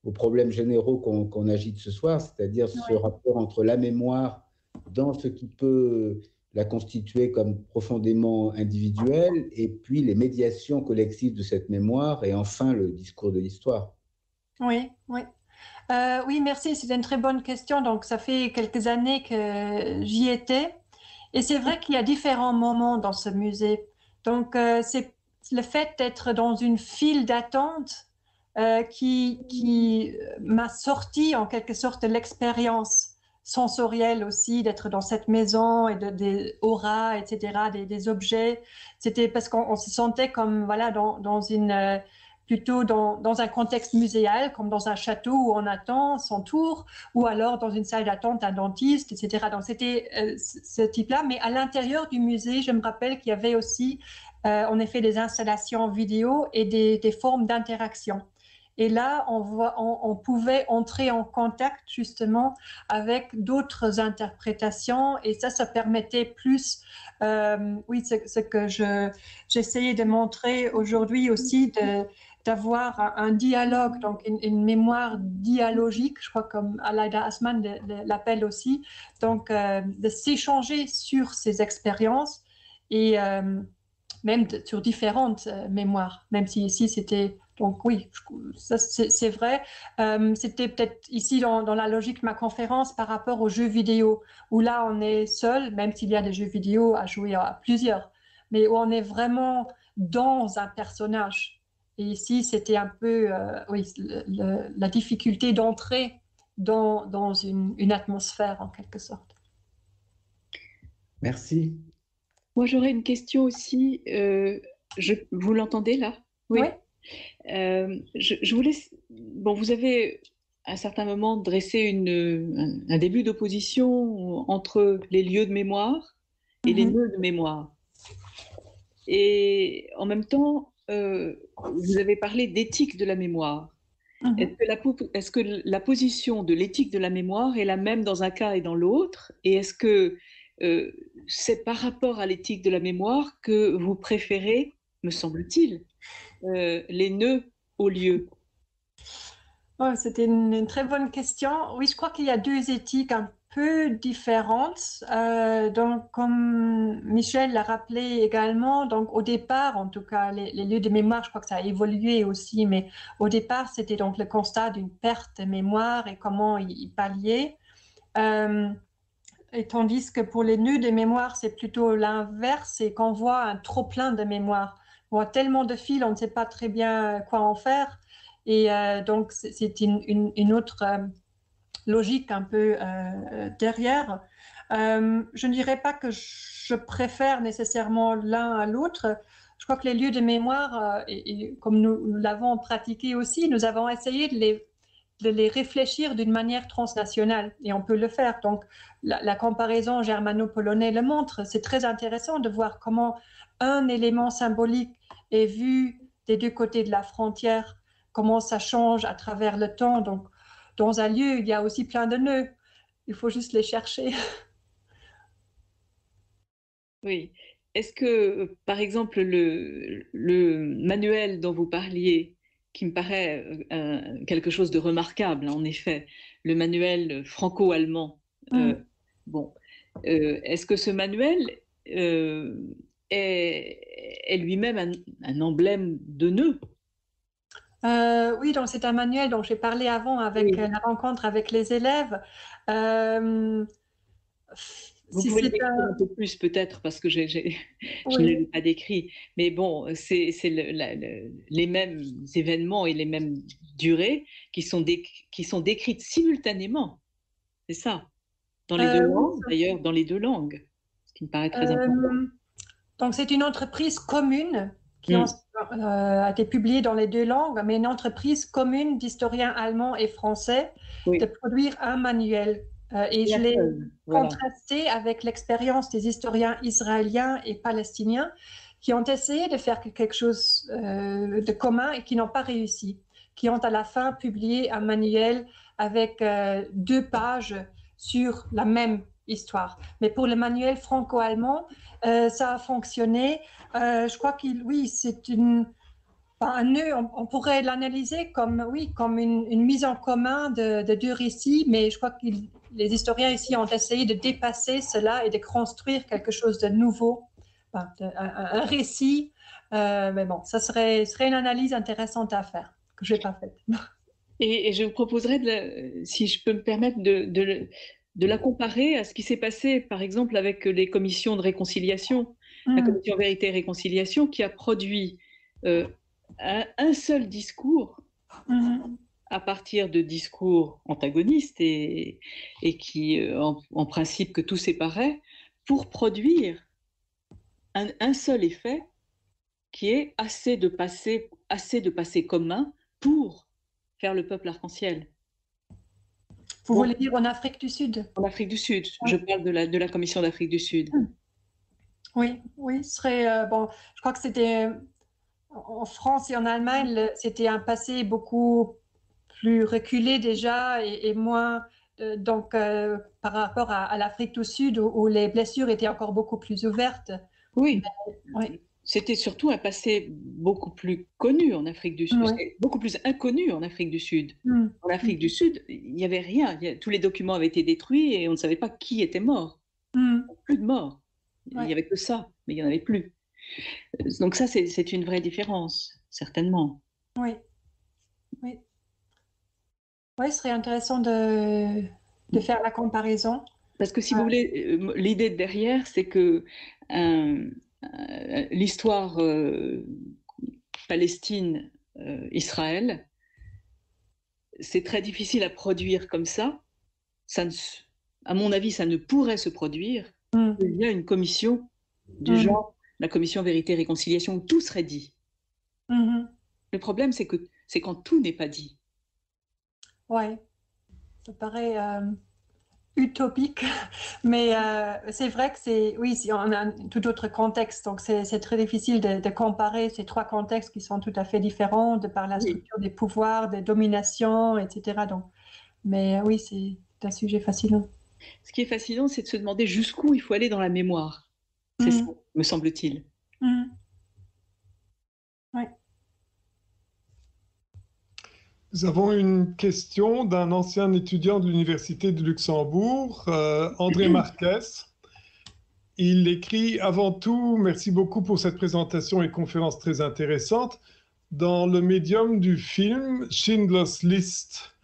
aux problèmes généraux qu'on agite ce soir, c'est-à-dire ce rapport entre la mémoire dans ce qui peut la constituer comme profondément individuelle, et puis les médiations collectives de cette mémoire, et enfin le discours de l'histoire. Oui, oui. Euh, oui, merci, c'est une très bonne question. Donc, ça fait quelques années que j'y étais. Et c'est vrai qu'il y a différents moments dans ce musée. Donc, euh, c'est le fait d'être dans une file d'attente euh, qui, qui m'a sorti en quelque sorte de l'expérience sensorielle aussi, d'être dans cette maison et de, des auras, etc., des, objets. C'était parce qu'on se sentait comme voilà dans, dans une euh, plutôt dans, dans, un contexte muséal, comme dans un château où on attend son tour, ou alors dans une salle d'attente un dentiste, etc. Donc c'était euh, ce type-là. Mais à l'intérieur du musée, je me rappelle qu'il y avait aussi euh, en effet des installations vidéo et des, formes d'interaction. Et là, on, on, pouvait entrer en contact justement avec d'autres interprétations. Et ça, ça permettait plus, euh, oui, ce, que j'essayais de montrer aujourd'hui aussi, d'avoir un, dialogue, donc une, mémoire dialogique, je crois comme Alaida Asman l'appelle aussi, donc euh, de s'échanger sur ces expériences. Et euh, même sur différentes mémoires, même si ici c'était donc oui, c'est vrai. Euh, c'était peut-être ici dans, la logique de ma conférence par rapport aux jeux vidéo, où là on est seul, même s'il y a des jeux vidéo à jouer à plusieurs, mais où on est vraiment dans un personnage. Et ici, c'était un peu euh, oui, la difficulté d'entrer dans, une, atmosphère en quelque sorte. Merci. Moi, j'aurais une question aussi. Euh, je, vous l'entendez là? Oui. Euh, je, voulais. Bon, vous avez à un certain moment dressé une, un, début d'opposition entre les lieux de mémoire et les mhm. nœuds de mémoire. Et en même temps, euh, vous avez parlé d'éthique de la mémoire. Mhm. Est-ce que, la, est que, la, position de l'éthique de la mémoire est la même dans un cas et dans l'autre? Et est-ce que euh, c'est par rapport à l'éthique de la mémoire que vous préférez, me semble-t-il, euh, les nœuds au lieu oh, C'était une, très bonne question. Oui, je crois qu'il y a deux éthiques un peu différentes. Euh, donc, comme Michel l'a rappelé également, donc au départ, en tout cas, les, lieux de mémoire, je crois que ça a évolué aussi, mais au départ, c'était donc le constat d'une perte de mémoire et comment y, pallier. Euh, et tandis que pour les nœuds de mémoire, c'est plutôt l'inverse, c'est qu'on voit un trop plein de mémoire on a tellement de fils, on ne sait pas très bien quoi en faire. Et euh, donc, c'est une, autre euh, logique un peu euh, derrière. je ne dirais pas que je préfère nécessairement l'un à l'autre. Je crois que les lieux de mémoire, et, comme nous, l'avons pratiqué aussi, nous avons essayé de les, de les réfléchir d'une manière transnationale, et on peut le faire. Donc, la, comparaison germano-polonais le montre. C'est très intéressant de voir comment un élément symbolique et vu des deux côtés de la frontière comment ça change à travers le temps. Donc, dans un lieu, il y a aussi plein de nœuds. Il faut juste les chercher. Oui. Est-ce que, par exemple, le, le, manuel dont vous parliez, qui me paraît euh, quelque chose de remarquable, en effet, le manuel franco-allemand, euh, bon, euh, est-ce que ce manuel est, lui-même un, emblème de nœud? Euh, oui, donc c'est un manuel dont j'ai parlé avant avec la rencontre avec les élèves. Euh, Vous pouvez le un... un peu plus peut-être parce que je ne l'ai pas décrit. Mais bon, c'est les mêmes événements et les mêmes durées qui sont, qui sont décrites simultanément. C'est ça. Dans les deux euh, langues, d'ailleurs, dans les deux langues. Ce qui me paraît très important. Donc, c'est une entreprise commune qui mm. euh, a été publiée dans les deux langues, mais une entreprise commune d'historiens allemands et français de produire un manuel. Euh, et je l'ai contrasté avec l'expérience des historiens israéliens et palestiniens qui ont essayé de faire quelque chose euh, de commun et qui n'ont pas réussi, qui ont à la fin publié un manuel avec deux pages sur la même histoire. Mais pour le manuel franco-allemand, euh, ça a fonctionné. Euh, je crois qu'il, oui, c'est une. Un nœud, on, pourrait l'analyser comme, oui, comme une, mise en commun de, deux récits, mais je crois que les historiens ici ont essayé de dépasser cela et de construire quelque chose de nouveau, un, récit. Euh, mais bon, ça serait, serait une analyse intéressante à faire, que je n'ai pas faite. Et, je vous proposerais, si je peux me permettre, de, de, la comparer à ce qui s'est passé, par exemple, avec les commissions de réconciliation, la mmh. commission Vérité et Réconciliation, qui a produit euh, un, seul discours mm-hmm. à partir de discours antagonistes et, et qui, euh, en, principe, que tout séparait, pour produire un, seul effet qui est assez de passé, assez de passé commun pour faire le peuple arc-en-ciel. Vous voulez dire en Afrique du Sud? En Afrique du Sud. Je parle de la, de la Commission d'Afrique du Sud. Mm. Oui, oui, ce serait euh, bon. Je crois que c'était en France et en Allemagne, c'était un passé beaucoup plus reculé déjà et, moins euh, donc euh, par rapport à, l'Afrique du Sud où, les blessures étaient encore beaucoup plus ouvertes. Oui. C'était surtout un passé beaucoup plus connu en Afrique du Sud, beaucoup plus inconnu en Afrique du Sud. Mm. En Afrique du Sud, il n'y avait rien. tous les documents avaient été détruits et on ne savait pas qui était mort. Mm. Plus de morts. Il n'y avait que ça, mais il n'y en avait plus. Donc ça, c'est une vraie différence, certainement. Oui. Oui. Oui, ce serait intéressant de, de faire la comparaison. Parce que si vous voulez, euh, l'idée derrière, c'est que euh, euh, l'histoire Palestine-Israël, c'est très difficile à produire comme ça. ça ne, à mon avis, ça ne pourrait se produire. Mm. Il y a une commission du mm. genre la commission vérité et réconciliation où tout serait dit. Mm-hmm. Le problème, c'est que c'est quand tout n'est pas dit. Ouais, ça paraît euh, utopique, mais euh, c'est vrai que c'est, oui, on a un tout autre contexte, donc c'est très difficile de, comparer ces trois contextes qui sont tout à fait différents de par la structure des pouvoirs, des dominations, etc. Donc, mais euh, oui, c'est un sujet fascinant. Ce qui est fascinant, c'est de se demander jusqu'où il faut aller dans la mémoire. C'est ça, mmh. Me semble-t-il. Mmh. Nous avons une question d'un ancien étudiant de l'Université de Luxembourg, euh, André Marquez. Il écrit Avant tout, merci beaucoup pour cette présentation et conférence très intéressante. Dans le médium du film Schindler's List,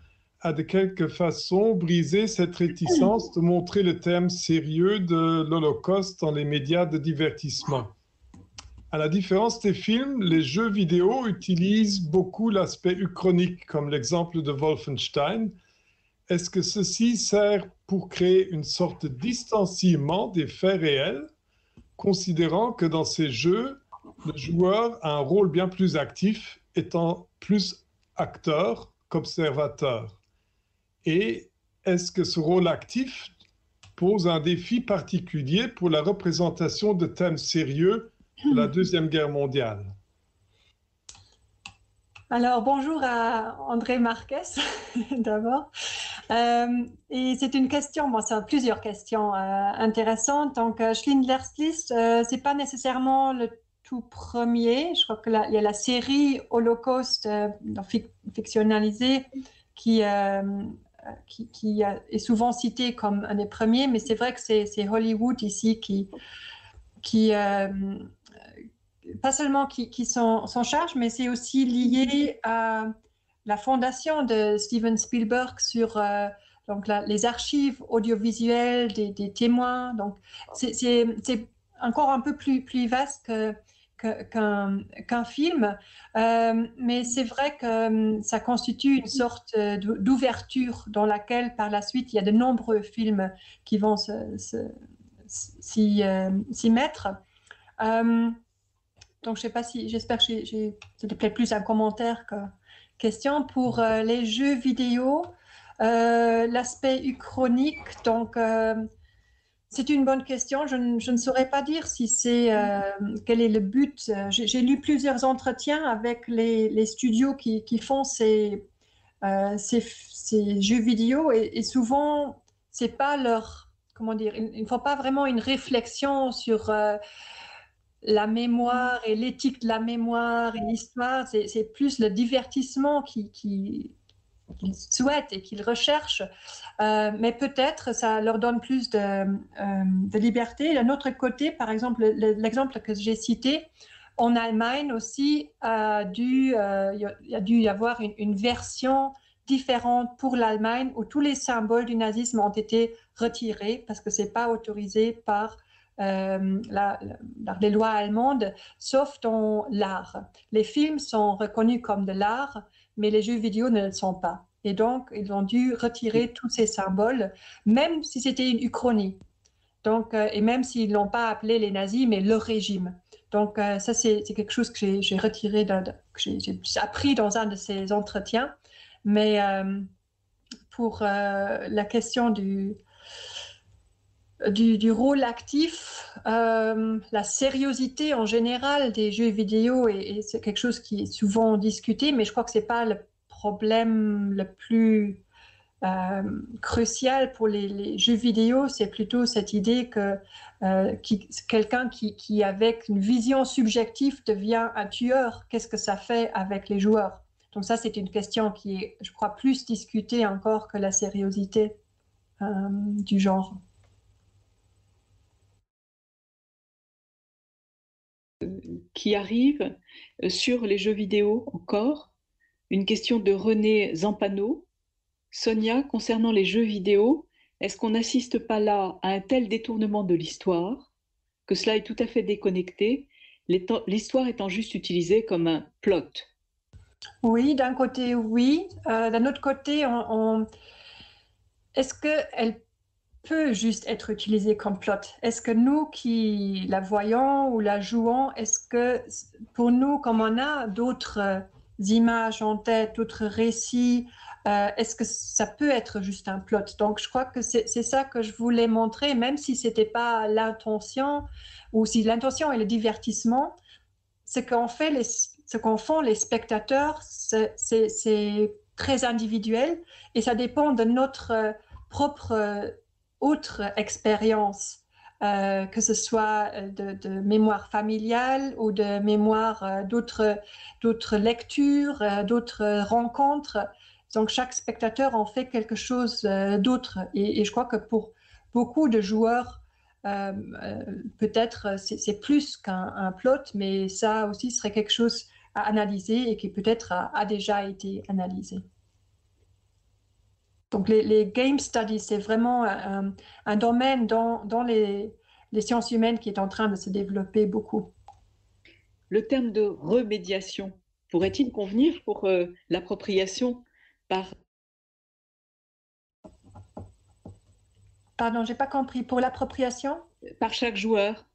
a de quelque façon brisé cette réticence de montrer le thème sérieux de l'Holocauste dans les médias de divertissement. À la différence des films, les jeux vidéo utilisent beaucoup l'aspect uchronique, comme l'exemple de Wolfenstein. Est-ce que ceci sert pour créer une sorte de distanciement des faits réels, considérant que dans ces jeux, le joueur a un rôle bien plus actif, étant plus acteur qu'observateur? Et est-ce que ce rôle actif pose un défi particulier pour la représentation de thèmes sérieux de la Deuxième Guerre mondiale? Alors, bonjour à André Marquez, d'abord. Euh, et c'est une question, bon, c'est plusieurs questions euh, intéressantes. Donc, euh, Schindler's List, ce n'est pas nécessairement le tout premier. Je crois qu'il y a la série Holocauste fictionnalisée qui, qui, est souvent cité comme un des premiers, mais c'est vrai que c'est Hollywood ici qui, qui euh, pas seulement qui, qui s'en charge, mais c'est aussi lié à la fondation de Steven Spielberg sur euh, donc les archives audiovisuelles des, témoins. Donc c'est encore un peu plus, plus vaste que qu'un film, euh, mais c'est vrai que euh, ça constitue une sorte euh, d'ouverture dans laquelle par la suite il y a de nombreux films qui vont s'y mettre. donc je sais pas si, j'espère que c'était peut-être plus un commentaire que question pour les jeux vidéo. L'aspect uchronique, donc c'est une bonne question. Je, ne saurais pas dire si c'est euh, quel est le but. J'ai lu plusieurs entretiens avec les, studios qui, font euh, ces, jeux vidéo et, souvent c'est pas leur comment dire. Ils ne font pas vraiment une réflexion sur euh, la mémoire et l'éthique de la mémoire et l'histoire, c'est plus le divertissement qui, souhaitent et qu'ils recherchent. Euh, mais peut-être ça leur donne plus de, euh, de liberté. D'un autre côté, par exemple, l'exemple que j'ai cité, en Allemagne aussi, a dû, euh, il a dû y avoir une, version différente pour l'Allemagne où tous les symboles du nazisme ont été retirés parce que c'est pas autorisé par euh, les lois allemandes, sauf dans l'art. Les films sont reconnus comme de l'art, mais les jeux vidéo ne le sont pas. Et donc, ils ont dû retirer tous ces symboles, même si c'était une uchronie. Donc, euh, et même s'ils n'ont pas appelé les nazis, mais le régime. Donc, euh, ça, c'est quelque chose que j'ai retiré, que j'ai appris dans un de ces entretiens. Mais pour la question du, du, rôle actif, euh, la sériosité en général des jeux vidéo, et, c'est quelque chose qui est souvent discuté, mais je crois que ce n'est pas le problème le plus euh, crucial pour les, jeux vidéo, c'est plutôt cette idée que euh, quelqu'un qui, avec une vision subjective, devient un tueur, qu'est-ce que ça fait avec les joueurs? Donc ça, c'est une question qui est, je crois, plus discutée encore que la sériosité du genre. Qui arrive euh, sur les jeux vidéo encore. Une question de René Zampano. Sonia, concernant les jeux vidéo, est-ce qu'on n'assiste pas là à un tel détournement de l'histoire? Que cela est tout à fait déconnecté, l'histoire étant juste utilisée comme un plot Oui, d'un côté, oui. Euh, d'un autre côté, est-ce qu'elle peut juste être utilisée comme plot. Est-ce que nous qui la voyons ou la jouons, est-ce que pour nous, comme on a d'autres euh, images en tête, d'autres récits, euh, est-ce que ça peut être juste un plot? Donc je crois que c'est ça que je voulais montrer, même si ce n'était pas l'intention ou si l'intention est le divertissement, ce qu'en fait ce qu'on font les spectateurs, c'est très individuel et ça dépend de notre euh, propre autre expérience, euh, que ce soit euh, de, mémoire familiale ou de mémoire euh, d'autres, d'autres lectures, d'autres rencontres. Donc chaque spectateur en fait quelque chose d'autre. Et, je crois que pour beaucoup de joueurs, peut-être c'est, plus qu'un plot, mais ça aussi serait quelque chose à analyser et qui peut-être a déjà été analysé. Donc les, game studies, c'est vraiment un, domaine dans, les, sciences humaines qui est en train de se développer beaucoup. Le terme de remédiation pourrait-il convenir pour euh, l'appropriation par... Pardon, j'ai pas compris. Pour l'appropriation? Par chaque joueur,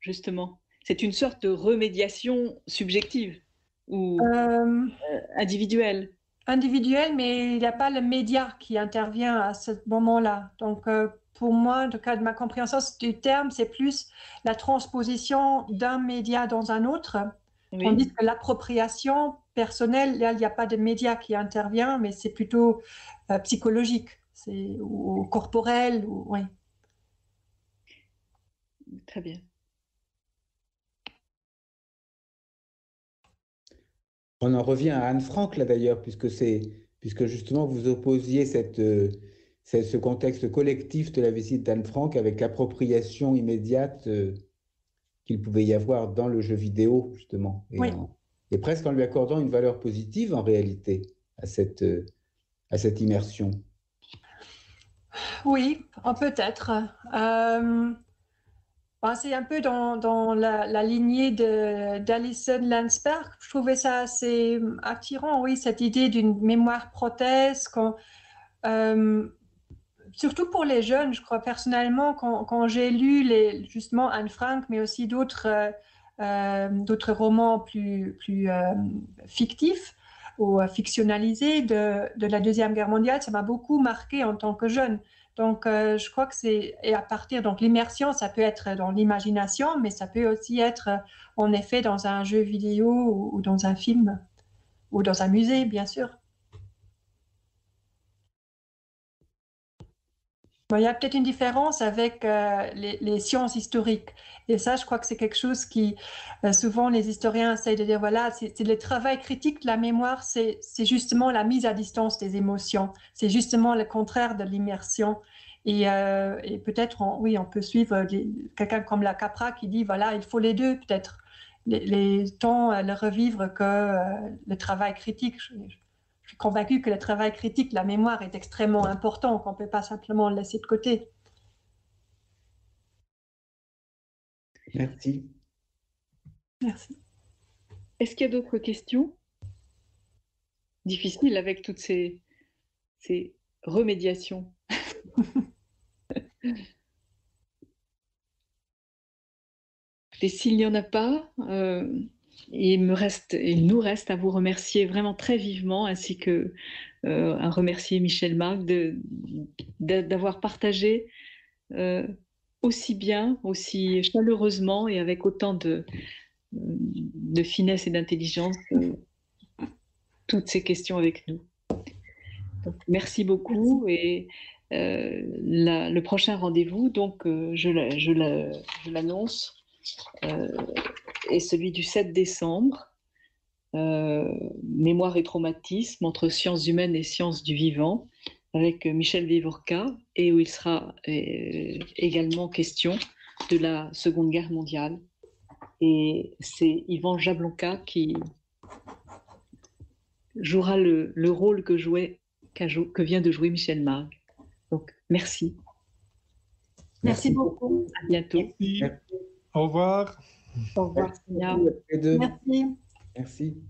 justement. C'est une sorte de remédiation subjective ou euh, euh, individuelle individuel, mais il n'y a pas le média qui intervient à ce moment-là. Donc, euh, pour moi, dans le cas de ma compréhension du terme, c'est plus la transposition d'un média dans un autre. On dit que l'appropriation personnelle, il n'y a pas de média qui intervient, mais c'est plutôt euh, psychologique ou, corporel. Ou, oui. Très bien. On en revient à Anne Frank, là d'ailleurs, puisque, puisque justement vous opposiez cette, euh, ce contexte collectif de la visite d'Anne Frank avec l'appropriation immédiate euh, qu'il pouvait y avoir dans le jeu vidéo, justement. Et, presque en lui accordant une valeur positive en réalité à cette, euh, à cette immersion. Oui, peut-être. Ben, c'est un peu dans, la, lignée d'Alison Landsberg. Je trouvais ça assez attirant, oui, cette idée d'une mémoire prothèse. Euh, surtout pour les jeunes, je crois personnellement, quand, j'ai lu justement Anne Frank, mais aussi d'autres euh, d'autres romans plus, euh, fictifs ou fictionnalisés de, de, la Deuxième Guerre mondiale, ça m'a beaucoup marqué en tant que jeune. Donc, euh, je crois que c'est et à partir donc l'immersion, ça peut être dans l'imagination, mais ça peut aussi être euh, en effet dans un jeu vidéo ou, dans un film ou dans un musée, bien sûr. Il y a peut-être une différence avec euh, les, sciences historiques. Et ça, je crois que c'est quelque chose qui, euh, souvent, les historiens essayent de dire, voilà, c'est le travail critique de la mémoire, c'est justement la mise à distance des émotions. C'est justement le contraire de l'immersion. Et, euh, peut-être, oui, on peut suivre quelqu'un comme la Capra qui dit, voilà, il faut les deux, peut-être. Les, les temps, le revivre que le travail critique suis convaincue que le travail critique, la mémoire est extrêmement important, qu'on ne peut pas simplement le laisser de côté. Merci. Merci. Est-ce qu'il y a d'autres questions? Difficile avec toutes ces, ces remédiations. Et s'il n'y en a pas, euh, il, nous reste à vous remercier vraiment très vivement, ainsi que euh, à remercier Michel Marc d'avoir partagé euh, aussi bien, aussi chaleureusement et avec autant de, de finesse et d'intelligence euh, toutes ces questions avec nous. merci beaucoup et le prochain rendez-vous, donc je l'annonce et celui du 7 décembre, euh, Mémoire et traumatisme entre sciences humaines et sciences du vivant, avec Michel Vivorca, et où il sera euh, également question de la Seconde Guerre mondiale. Et c'est Yvan Jablonka qui jouera le, rôle que, jouait, que vient de jouer Michel Marc. Donc, merci. Merci, beaucoup. À bientôt. Au revoir. Merci. Merci.